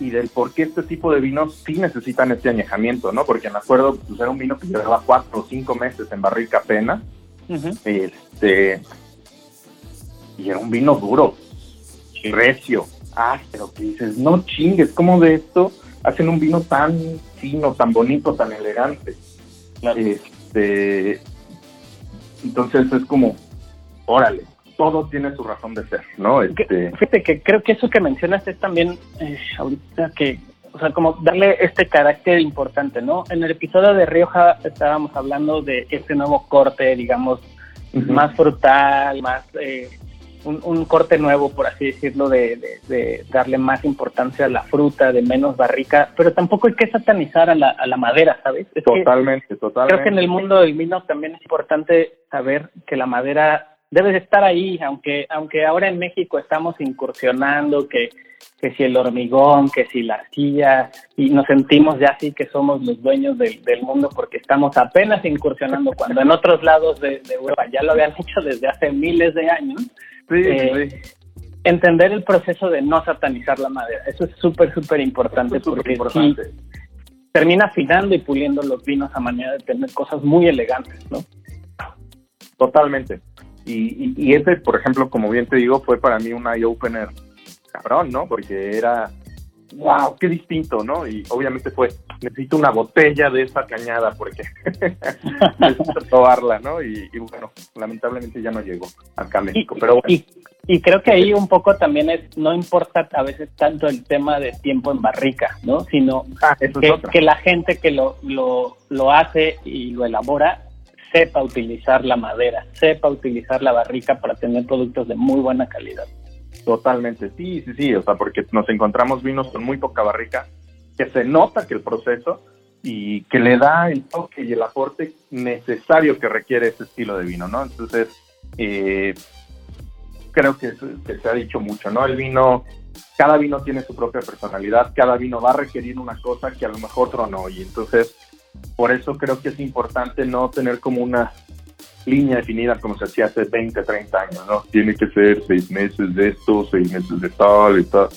y del por qué este tipo de vinos sí necesitan este añejamiento, ¿no? Porque me acuerdo, pues era un vino que llevaba cuatro o cinco meses en barrica apenas. Este, y era un vino duro, recio, pero que dices, no chingues, ¿cómo de esto hacen un vino tan fino, tan bonito, tan elegante? Este, entonces es como, órale, todo tiene su razón de ser, ¿no? Este... Fíjate que creo que eso que mencionas es también, eh, ahorita que, o sea, como darle este carácter importante, ¿no? En el episodio de Rioja estábamos hablando de este nuevo corte, digamos, más frutal, más eh, un, corte nuevo, por así decirlo, de, darle más importancia a la fruta, de menos barrica, pero tampoco hay que satanizar a la, a la madera, ¿sabes? totalmente, totalmente. Creo que en el mundo del vino también es importante saber que la madera debe de estar ahí, aunque, aunque ahora en México estamos incursionando, que, que si el hormigón, que si la silla, y nos sentimos ya así que somos los dueños del mundo porque estamos apenas incursionando, cuando en otros lados de, de Europa ya lo habían hecho desde hace miles de años eh, entender el proceso de no satanizar la madera. Eso es súper, súper importante porque termina afinando y puliendo los vinos a manera de tener cosas muy elegantes, ¿no? Totalmente. Y, y, ese, por ejemplo, como bien te digo, fue para mí un eye-opener cabrón, ¿no? Porque era, wow, qué distinto, ¿no? Y obviamente fue, necesito una botella de esa cañada porque necesito probarla, ¿no? Y, bueno, lamentablemente ya no llegó acá a México, pero bueno. Y, creo que ahí un poco también es, no importa a veces tanto el tema de tiempo en barrica, ¿no? Sino ah, que, la gente que lo, lo, lo hace y lo elabora sepa utilizar la madera, sepa utilizar la barrica para tener productos de muy buena calidad. Totalmente, sí, sí, sí, o sea, porque nos encontramos vinos con muy poca barrica que se nota que el proceso y que le da el toque y el aporte necesario que requiere ese estilo de vino, ¿no? Entonces, eh, creo que, se ha dicho mucho, ¿no? El vino, cada vino tiene su propia personalidad, cada vino va a requerir una cosa que a lo mejor otro no, y entonces, por eso creo que es importante no tener como una línea definida como se hacía hace 20, 30 años, ¿no? Tiene que ser seis meses de esto, seis meses de tal y tal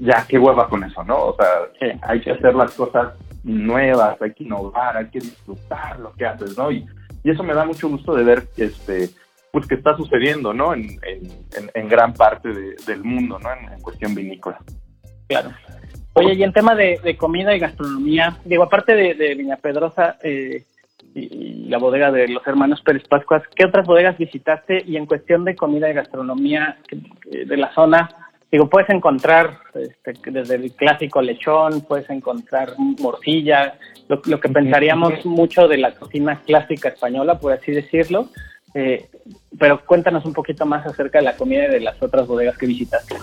ya qué hueva con eso, ¿no? O sea, hay que hacer las cosas nuevas, hay que innovar, hay que disfrutar lo que haces, ¿no? Y, eso me da mucho gusto de ver este pues que está sucediendo, ¿no? En, en, gran parte del mundo, ¿no? En, cuestión vinícola. Claro. Oye, y en tema de, comida y gastronomía, digo, aparte de, Viña Pedrosa eh, y, la bodega de los hermanos Pérez Pascuas, ¿qué otras bodegas visitaste? Y en cuestión de comida y gastronomía de la zona, Digo, puedes encontrar este, desde el clásico lechón, puedes encontrar morcilla, lo, que pensaríamos mucho de la cocina clásica española, por así decirlo. Eh, pero cuéntanos un poquito más acerca de la comida y de las otras bodegas que visitaste.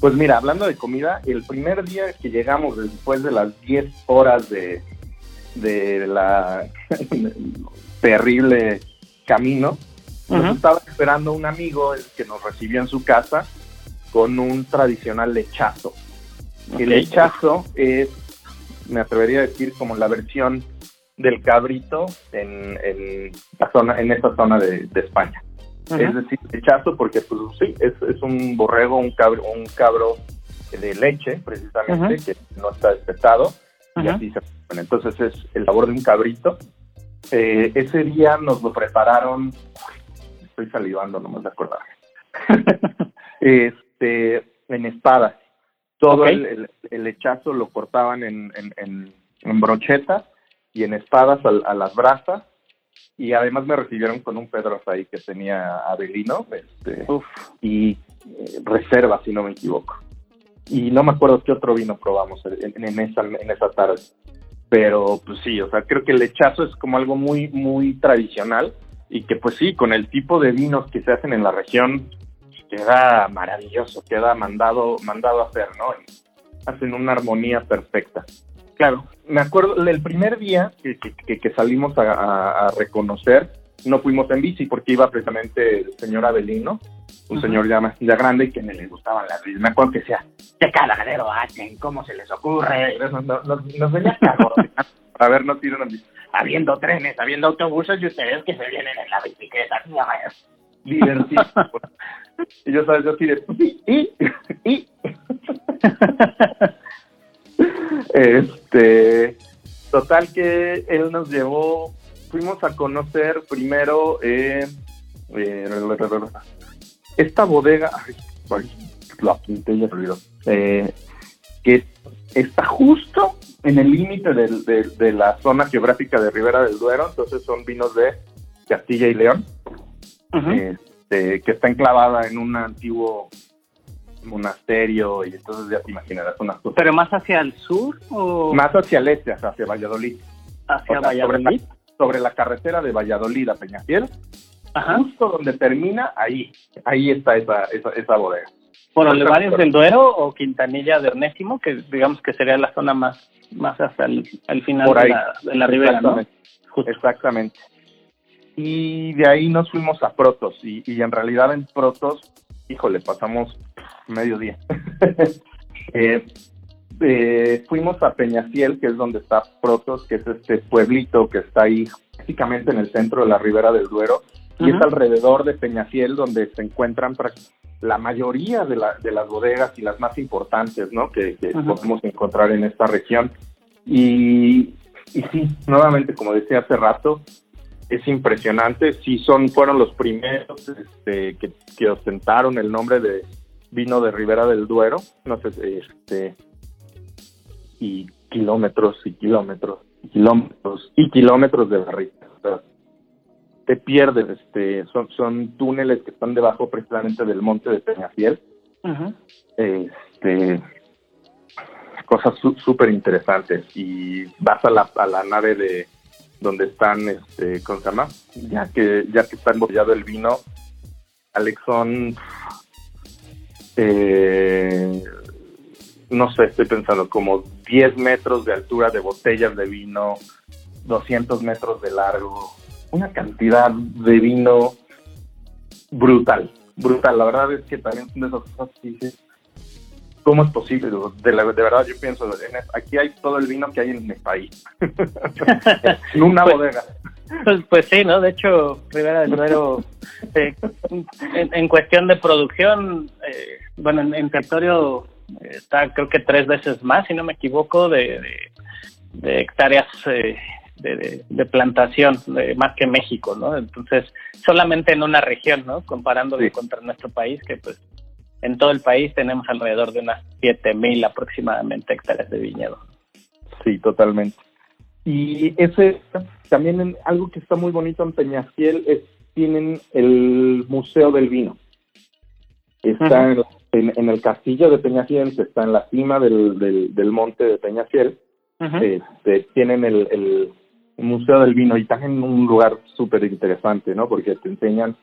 Pues mira, hablando de comida, el primer día que llegamos después de las 10 horas de, de la terrible camino, nos estaba esperando un amigo que nos recibió en su casa con un tradicional lechazo. El lechazo es, me atrevería a decir, como la versión del cabrito en, en la zona, en esta zona de, España. Es decir, lechazo porque pues sí, es, es un borrego, un cabro, un cabro de leche, precisamente, que no está despetado, y así se Entonces es el sabor de un cabrito. Eh, ese día nos lo prepararon, estoy salivando nomás de acordar, este, en espadas. Todo el, el, lechazo lo cortaban en, en, en, brochetas y en espadas a, las brasas y además me recibieron con un Pedro ahí que tenía Abelino este, y eh, reserva, si no me equivoco. Y no me acuerdo qué otro vino probamos en, en, esa, en esa tarde. Pero pues sí, o sea, creo que el lechazo es como algo muy, muy tradicional y que pues sí, con el tipo de vinos que se hacen en la región, queda maravilloso, queda mandado, mandado a hacer, ¿no? hacen una armonía perfecta. Claro, me acuerdo, el primer día que, que, salimos a, reconocer, no fuimos en bici porque iba precisamente el señor Abelino, un señor ya, ya grande y que me le gustaban las bicis. Me acuerdo que decía, ¿qué calagadero hacen? ¿Cómo se les ocurre? Nos, nos, nos venía a ver, no tiran habiendo trenes, habiendo autobuses y ustedes que se vienen en la bicicleta. Divertido. y yo sabes, yo así de, y, y, este, total que él nos llevó, fuimos a conocer primero eh, eh, esta bodega, ay, la apunté ya olvidó, eh, que está justo en el límite de, de, la zona geográfica de Ribera del Duero, entonces son vinos de Castilla y León, este, que está enclavada en un antiguo monasterio y entonces ya te imaginarás unas cosas. ¿Pero más hacia el sur o...? Más hacia el este, hacia Valladolid. ¿Hacia Valladolid? Sobre la, carretera de Valladolid a Peñafiel, justo donde termina, ahí, ahí está esa, esa, esa bodega. ¿Por Olivares del Duero o Quintanilla de Onésimo, que digamos que sería la zona más, más hasta el, final de la, de la ribera, Exactamente. Y de ahí nos fuimos a Protos, y, y en realidad en Protos, híjole, pasamos medio día. Eh, eh, fuimos a Peñafiel, que es donde está Protos, que es este pueblito que está ahí prácticamente en el centro de la ribera del Duero, y es alrededor de Peñafiel donde se encuentran la mayoría de, la, de las bodegas y las más importantes ¿no? que, podemos encontrar en esta región. Y, y sí, nuevamente, como decía hace rato, es impresionante. Sí, son, fueron los primeros este, que, que ostentaron el nombre de vino de Ribera del Duero. No sé, este, y kilómetros y kilómetros y kilómetros y kilómetros de barrica te pierdes, este, son, son túneles que están debajo precisamente del monte de Peñafiel. Este, cosas súper interesantes y vas a la, a la nave de donde están, este, ¿cómo se llama? Ya que, ya que está embollado el vino, Alexón, eh, no sé, estoy pensando como 10 metros de altura de botellas de vino, 200 metros de largo, una cantidad de vino brutal, brutal. La verdad es que también son de esas cosas que ¿cómo es posible? De, la, de verdad yo pienso, aquí hay todo el vino que hay en mi país, en una pues, bodega. Pues, pues, sí, ¿no? De hecho, Rivera del Duero, eh, en, cuestión de producción, eh, bueno, en, territorio eh, está creo que tres veces más, si no me equivoco, de, de, hectáreas de, plantación, más que México, ¿no? Entonces, solamente en una región, ¿no? Comparándolo contra nuestro país, que pues en todo el país tenemos alrededor de unas 7.000 aproximadamente hectáreas de viñedo. Sí, totalmente. Y ese también algo que está muy bonito en Peñafiel es tienen el Museo del Vino. Está en, el castillo de Peñafiel, que está en la cima del, del, monte de Peñafiel. Este, tienen el, Museo del Vino y están en un lugar súper interesante, ¿no? Porque te enseñan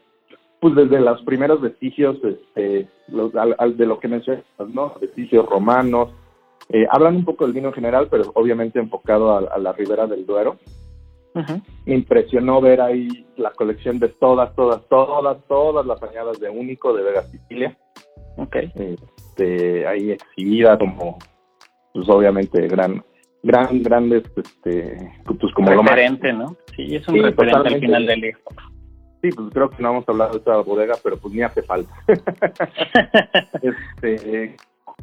pues desde los primeros vestigios este, de lo que mencionas, ¿no? Vestigios romanos. Eh, hablan un poco del vino en general, pero obviamente enfocado a, la ribera del Duero. Me impresionó ver ahí la colección de todas, todas, todas, todas las añadas de Único de Vega Sicilia. Okay. Este, ahí exhibida como, pues obviamente, gran, gran, grandes, este, pues como referente, ¿no? Sí, es un referente al final del hijo. Sí, pues creo que no hemos hablado de esta bodega, pero pues ni hace falta. este,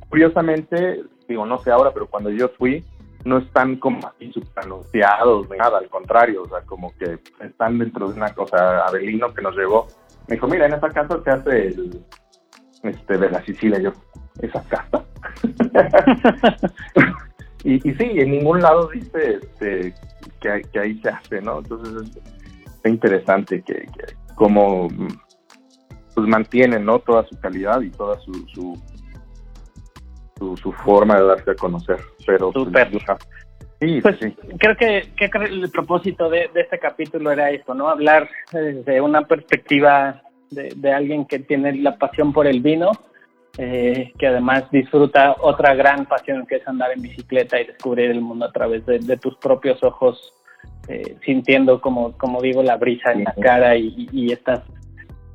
curiosamente, digo, no sé ahora, pero cuando yo fui, no están como así anunciados ni nada, al contrario, o sea, como que están dentro de una cosa, Abelino que nos llegó, me dijo, mira, en esa casa se hace el, este, de la Sicilia, yo, ¿esa casa? y, y sí, en ningún lado dice este, que, que ahí se hace, ¿no? Entonces, interesante que, que cómo pues mantienen ¿no? toda su calidad y toda su, su, su, forma de darse a conocer. Pero pues, sí, pues, sí. Creo que, que, el propósito de, este capítulo era esto, ¿no? Hablar desde una perspectiva de, de alguien que tiene la pasión por el vino, eh, que además disfruta otra gran pasión que es andar en bicicleta y descubrir el mundo a través de, de tus propios ojos eh, sintiendo, como, como digo, la brisa en la cara y, y estás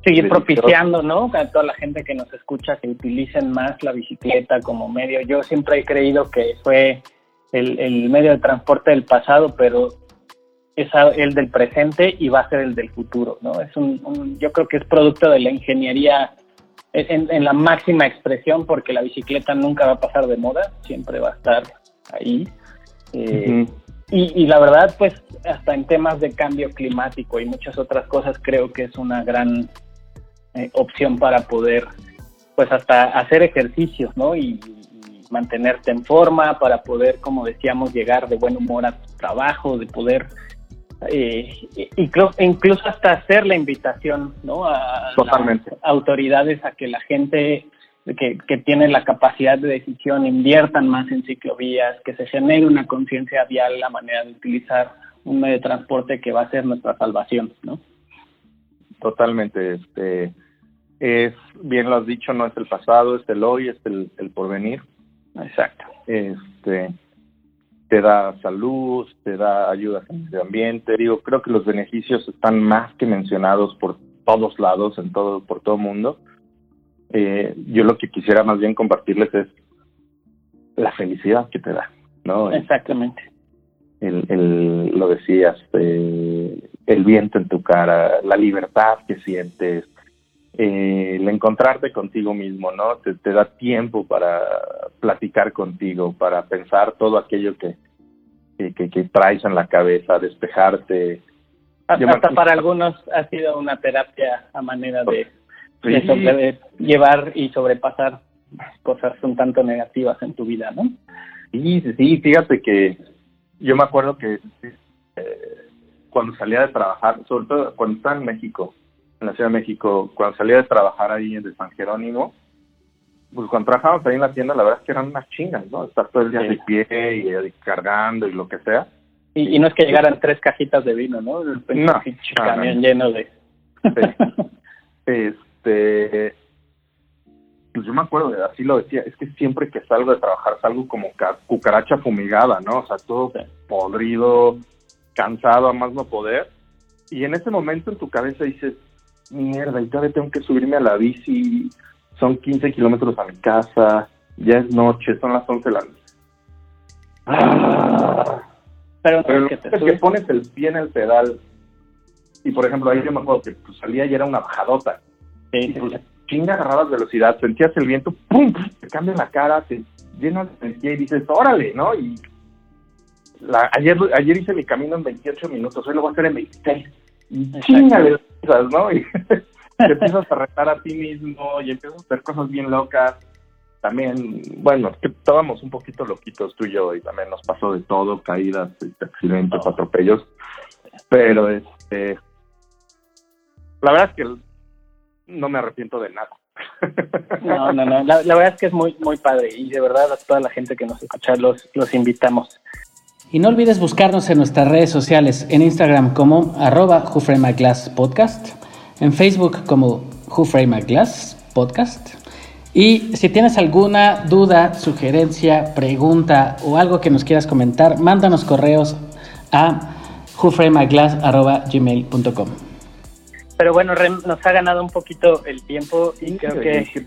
seguir propiciando, ¿no? A toda la gente que nos escucha que utilicen más la bicicleta como medio. Yo siempre he creído que fue el, el medio de transporte del pasado, pero es el del presente y va a ser el del futuro, ¿no? Es un, yo creo que es producto de la ingeniería en, en, la máxima expresión, porque la bicicleta nunca va a pasar de moda, siempre va a estar ahí. Eh, y, la verdad, pues hasta en temas de cambio climático y muchas otras cosas, creo que es una gran eh, opción para poder, pues hasta hacer ejercicios, ¿no? Y, mantenerte en forma, para poder, como decíamos, llegar de buen humor a tu trabajo, de poder, eh, y creo, incluso hasta hacer la invitación, ¿no? A Totalmente. las autoridades a que la gente que, que, tienen la capacidad de decisión inviertan más en ciclovías, que se genere una conciencia vial, la manera de utilizar un medio de transporte que va a ser nuestra salvación, ¿no? Totalmente, este es bien lo has dicho, no es el pasado, es el hoy, es el, el porvenir. Exacto. Este te da salud, te da ayuda al medio ambiente. Digo, creo que los beneficios están más que mencionados por todos lados, en todo, por todo el mundo. Eh, yo lo que quisiera más bien compartirles es la felicidad que te da, ¿no? Exactamente. El, el, lo decías, eh, el viento en tu cara, la libertad que sientes, eh, el encontrarte contigo mismo, ¿no? Te, te, da tiempo para platicar contigo, para pensar todo aquello que, que, que, traes en la cabeza, despejarte. Hasta, para algunos ha sido una terapia a manera de de llevar y sobrepasar cosas un tanto negativas en tu vida, ¿no? Sí, sí, fíjate que yo me acuerdo que eh, cuando salía de trabajar, sobre todo cuando estaba en México, en la Ciudad de México, cuando salía de trabajar ahí en San Jerónimo, pues cuando trabajábamos ahí en la tienda, la verdad es que eran unas chingas, ¿no? Estar todo el día de pie y, cargando y lo que sea. Y, no es que llegaran tres cajitas de vino, ¿no? no, camión lleno de... Sí. este pues yo me acuerdo de así lo decía, es que siempre que salgo de trabajar salgo como cucaracha fumigada, ¿no? O sea, todo podrido, cansado a más no poder. Y en ese momento en tu cabeza dices, mierda, y todavía tengo que subirme a la bici, son 15 kilómetros a mi casa, ya es noche, son las 11 de la noche. Ah. Pero, es que, pones el pie en el pedal, y por ejemplo, ahí yo me acuerdo que pues, salía y era una bajadota Pues, chinga agarrabas velocidad, sentías el viento, ¡pum! Te cambia la cara, te llenas de energía y dices, órale, ¿no? Y la, ayer, ayer hice mi camino en 28 minutos, hoy lo voy a hacer en 26. Y chingale ¿no? Y te empiezas a retar a ti mismo y empiezas a hacer cosas bien locas. También, bueno, que estábamos un poquito loquitos tú y yo y también nos pasó de todo, caídas, este, accidentes, atropellos. Pero este la verdad es que no me arrepiento de nada. No, no, no. La, verdad es que es muy, muy padre y de verdad a toda la gente que nos escucha los, los invitamos. Y no olvides buscarnos en nuestras redes sociales, en Instagram como arroba Podcast, en Facebook como Who Frame a Glass Podcast. Y si tienes alguna duda, sugerencia, pregunta o algo que nos quieras comentar, mándanos correos a whoframeaglass.gmail.com Pero bueno, Rem, nos ha ganado un poquito el tiempo y creo que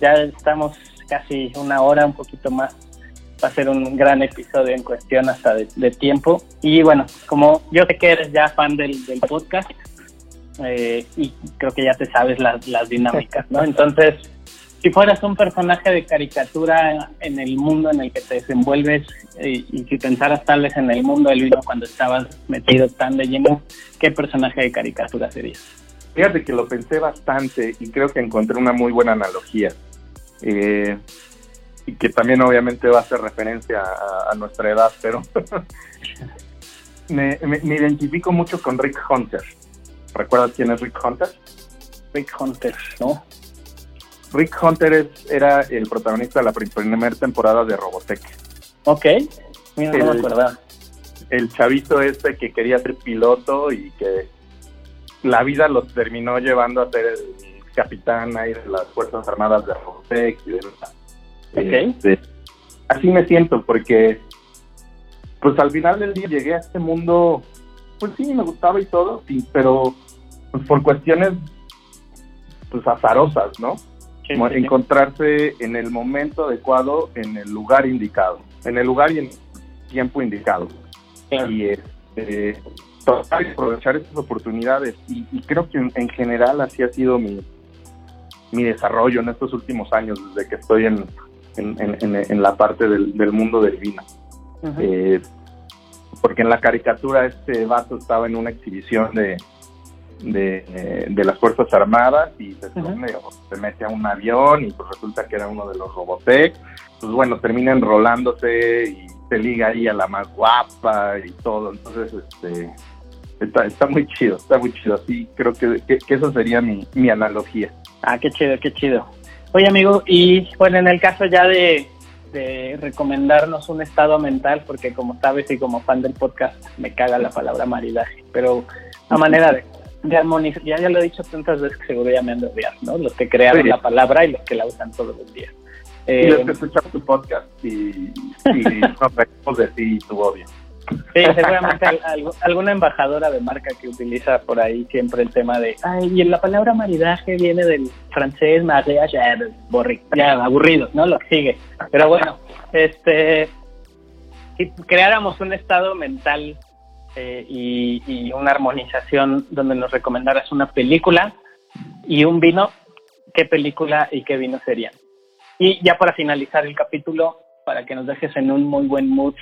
ya estamos casi una hora, un poquito más. Va a ser un gran episodio en cuestión hasta de, tiempo. Y bueno, como yo sé que eres ya fan del, podcast eh, y creo que ya te sabes las, las dinámicas, ¿no? Entonces, si fueras un personaje de caricatura en el mundo en el que te desenvuelves eh, y, si pensaras tal vez en el mundo del vino cuando estabas metido tan de lleno, ¿qué personaje de caricatura serías? Fíjate que lo pensé bastante y creo que encontré una muy buena analogía. Eh, y que también obviamente va a hacer referencia a, nuestra edad, pero me, identifico mucho con Rick Hunter. ¿Recuerdas quién es Rick Hunter? Rick Hunter, ¿no? Rick Hunter era el protagonista de la primera temporada de Robotech. Ok, Mira, no me acuerdo. El chavito este que quería ser piloto y que la vida lo terminó llevando a ser el capitán ahí de las Fuerzas Armadas de Robotech y demás. Okay. Este, así me siento porque pues al final del día llegué a este mundo, pues sí, me gustaba y todo, sí, pero pues, por cuestiones pues azarosas, ¿no? Encontrarse en el momento adecuado, en el lugar indicado, en el lugar y en el tiempo indicado. Y este, aprovechar esas oportunidades. Y, creo que en, general así ha sido mi, mi desarrollo en estos últimos años, desde que estoy en, en, la parte del, mundo del vino. Eh, porque en la caricatura este vaso estaba en una exhibición de, de, de las Fuerzas Armadas y se, se, mete a un avión y pues resulta que era uno de los Robotech. Pues bueno, termina enrolándose y se liga ahí a la más guapa y todo. Entonces, este está, está muy chido, está muy chido. Así creo que, que, eso sería mi, mi analogía. Ah, qué chido, qué chido. Oye, amigo, y bueno, en el caso ya de, de recomendarnos un estado mental, porque como sabes y como fan del podcast me caga la palabra maridaje, pero a manera de de armonizar, ya, ya lo he dicho tantas veces que seguro ya me han de odiar, ¿no? Los que crearon la palabra y los que la usan todos los días. y los eh, que escuchan tu podcast y, y nos de ti y tu odio. Sí, seguramente alguna embajadora de marca que utiliza por ahí siempre el tema de, ay, y la palabra maridaje viene del francés mariage, ya aburrido, ¿no? Lo que sigue. Pero bueno, este, si creáramos un estado mental eh, y, una armonización donde nos recomendaras una película y un vino, ¿qué película y qué vino serían? Y ya para finalizar el capítulo, para que nos dejes en un muy buen mood,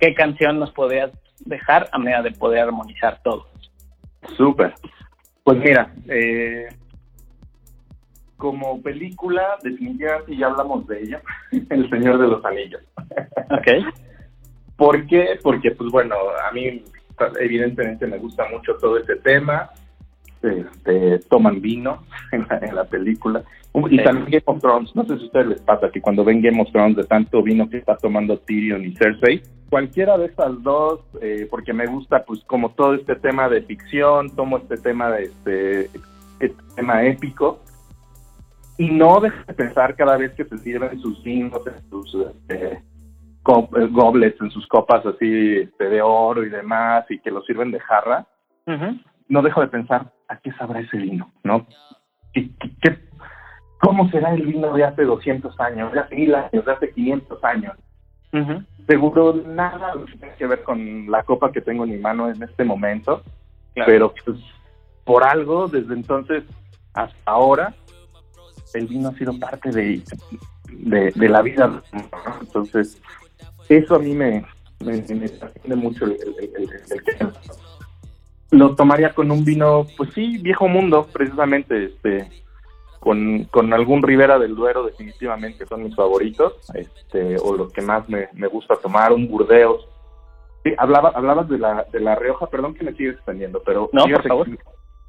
¿qué canción nos podrías dejar a medida de poder armonizar todo? Súper. Pues mira, eh, como película, definitivamente ya hablamos de ella, El Señor de los Anillos. Ok. ¿Por qué? Porque, pues bueno, a mí evidentemente me gusta mucho todo este tema. Este, toman vino en la, película. Y también Game of Thrones. No sé si a ustedes les pasa que cuando ven Game of Thrones de tanto vino que está tomando Tyrion y Cersei, cualquiera de estas dos, eh, porque me gusta pues como todo este tema de ficción, tomo este tema de este, este tema épico. Y no deje de pensar cada vez que se sirven sus vinos, en sus... Eh, goblets en sus copas así este, de oro y demás y que lo sirven de jarra, no dejo de pensar a qué sabrá ese vino, ¿no? ¿Qué, qué, cómo será el vino de hace 200 años, de hace mil años, de hace 500 años? Seguro nada tiene que ver con la copa que tengo en mi mano en este momento, pero pues, por algo desde entonces hasta ahora el vino ha sido parte de, de, de la vida. Entonces, eso a mí me, me, mucho el, Lo tomaría con un vino, pues sí, viejo mundo, precisamente, este, con, con algún Ribera del Duero, definitivamente son mis favoritos, este, o lo que más me, gusta tomar, un Burdeos. Sí, hablaba, hablabas de la, de la Rioja, perdón que me sigue extendiendo, pero no, por favor.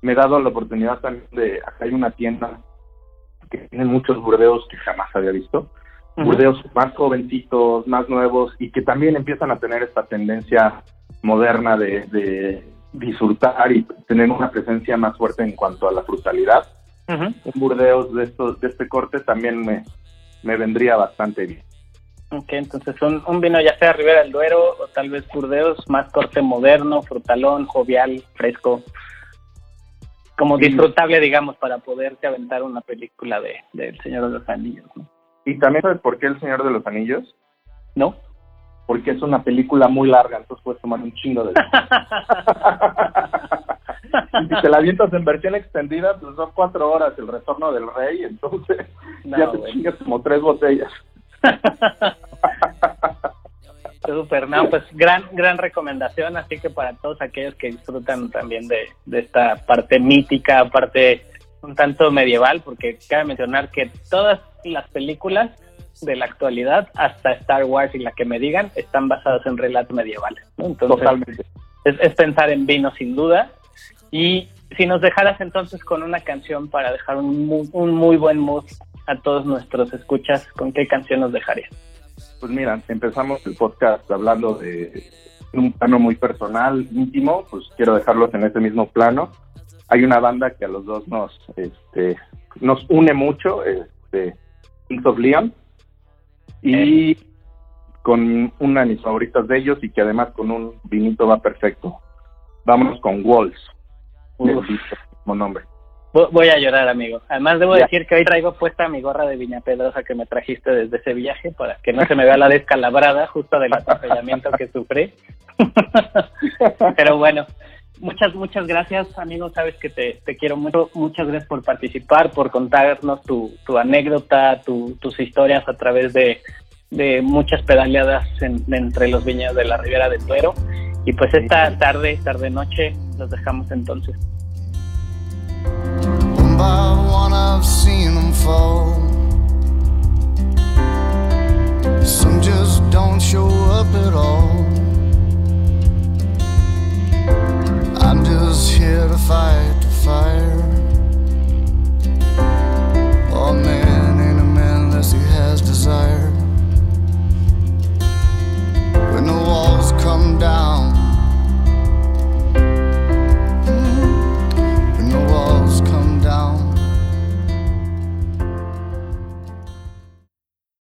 me he dado la oportunidad también de, acá hay una tienda que tiene muchos Burdeos que jamás había visto, Burdeos más jovencitos, más nuevos y que también empiezan a tener esta tendencia moderna de, disfrutar y tener una presencia más fuerte en cuanto a la frutalidad. Un Burdeos de, estos, de este corte también me, me vendría bastante bien. Ok, entonces un, un vino ya sea Ribera del Duero o tal vez Burdeos, más corte moderno, frutalón, jovial, fresco, como disfrutable, digamos, para poderte aventar una película de, de El Señor de los Anillos. ¿no? ¿Y también sabes por qué El Señor de los Anillos? ¿No? Porque es una película muy larga, entonces puedes tomar un chingo de... y si te la avientas en versión extendida, pues son cuatro horas el retorno del rey, entonces No, ya te chingas como tres botellas. Súper, no, pues gran, gran recomendación, así que para todos aquellos que disfrutan también de, de esta parte mítica, parte un tanto medieval, porque cabe mencionar que todas las películas de la actualidad, hasta Star Wars y la que me digan, están basadas en relatos medievales. ¿no? Entonces, Totalmente. es, es pensar en vino sin duda. Y si nos dejaras entonces con una canción para dejar un muy, un muy buen mood a todos nuestros escuchas, ¿con qué canción nos dejarías? Pues mira, empezamos el podcast hablando de un plano muy personal, íntimo, pues quiero dejarlos en ese mismo plano. Hay una banda que a los dos nos, este, nos une mucho, este, Kings of Leon, y con una de mis favoritas de ellos y que además con un vinito va perfecto. Vámonos con Walls, mismo nombre. Vo- Voy a llorar, amigo. Además, debo Ya. decir que hoy traigo puesta mi gorra de Viña Pedrosa que me trajiste desde ese viaje para que no se me vea la descalabrada justo del atropellamiento que sufrí. Pero bueno, muchas, muchas gracias, amigo. Sabes que te, te quiero mucho. Muchas gracias por participar, por contarnos tu, tu anécdota, tu- tus historias a través de, de muchas pedaleadas en- entre los viñedos de la Ribera del Duero. Y pues esta tarde, tarde noche, los dejamos entonces. One by one, I've seen them fall. Some just don't show up at all. I'm just here to fight the fire. A man ain't a man unless he has desire. When the walls come down.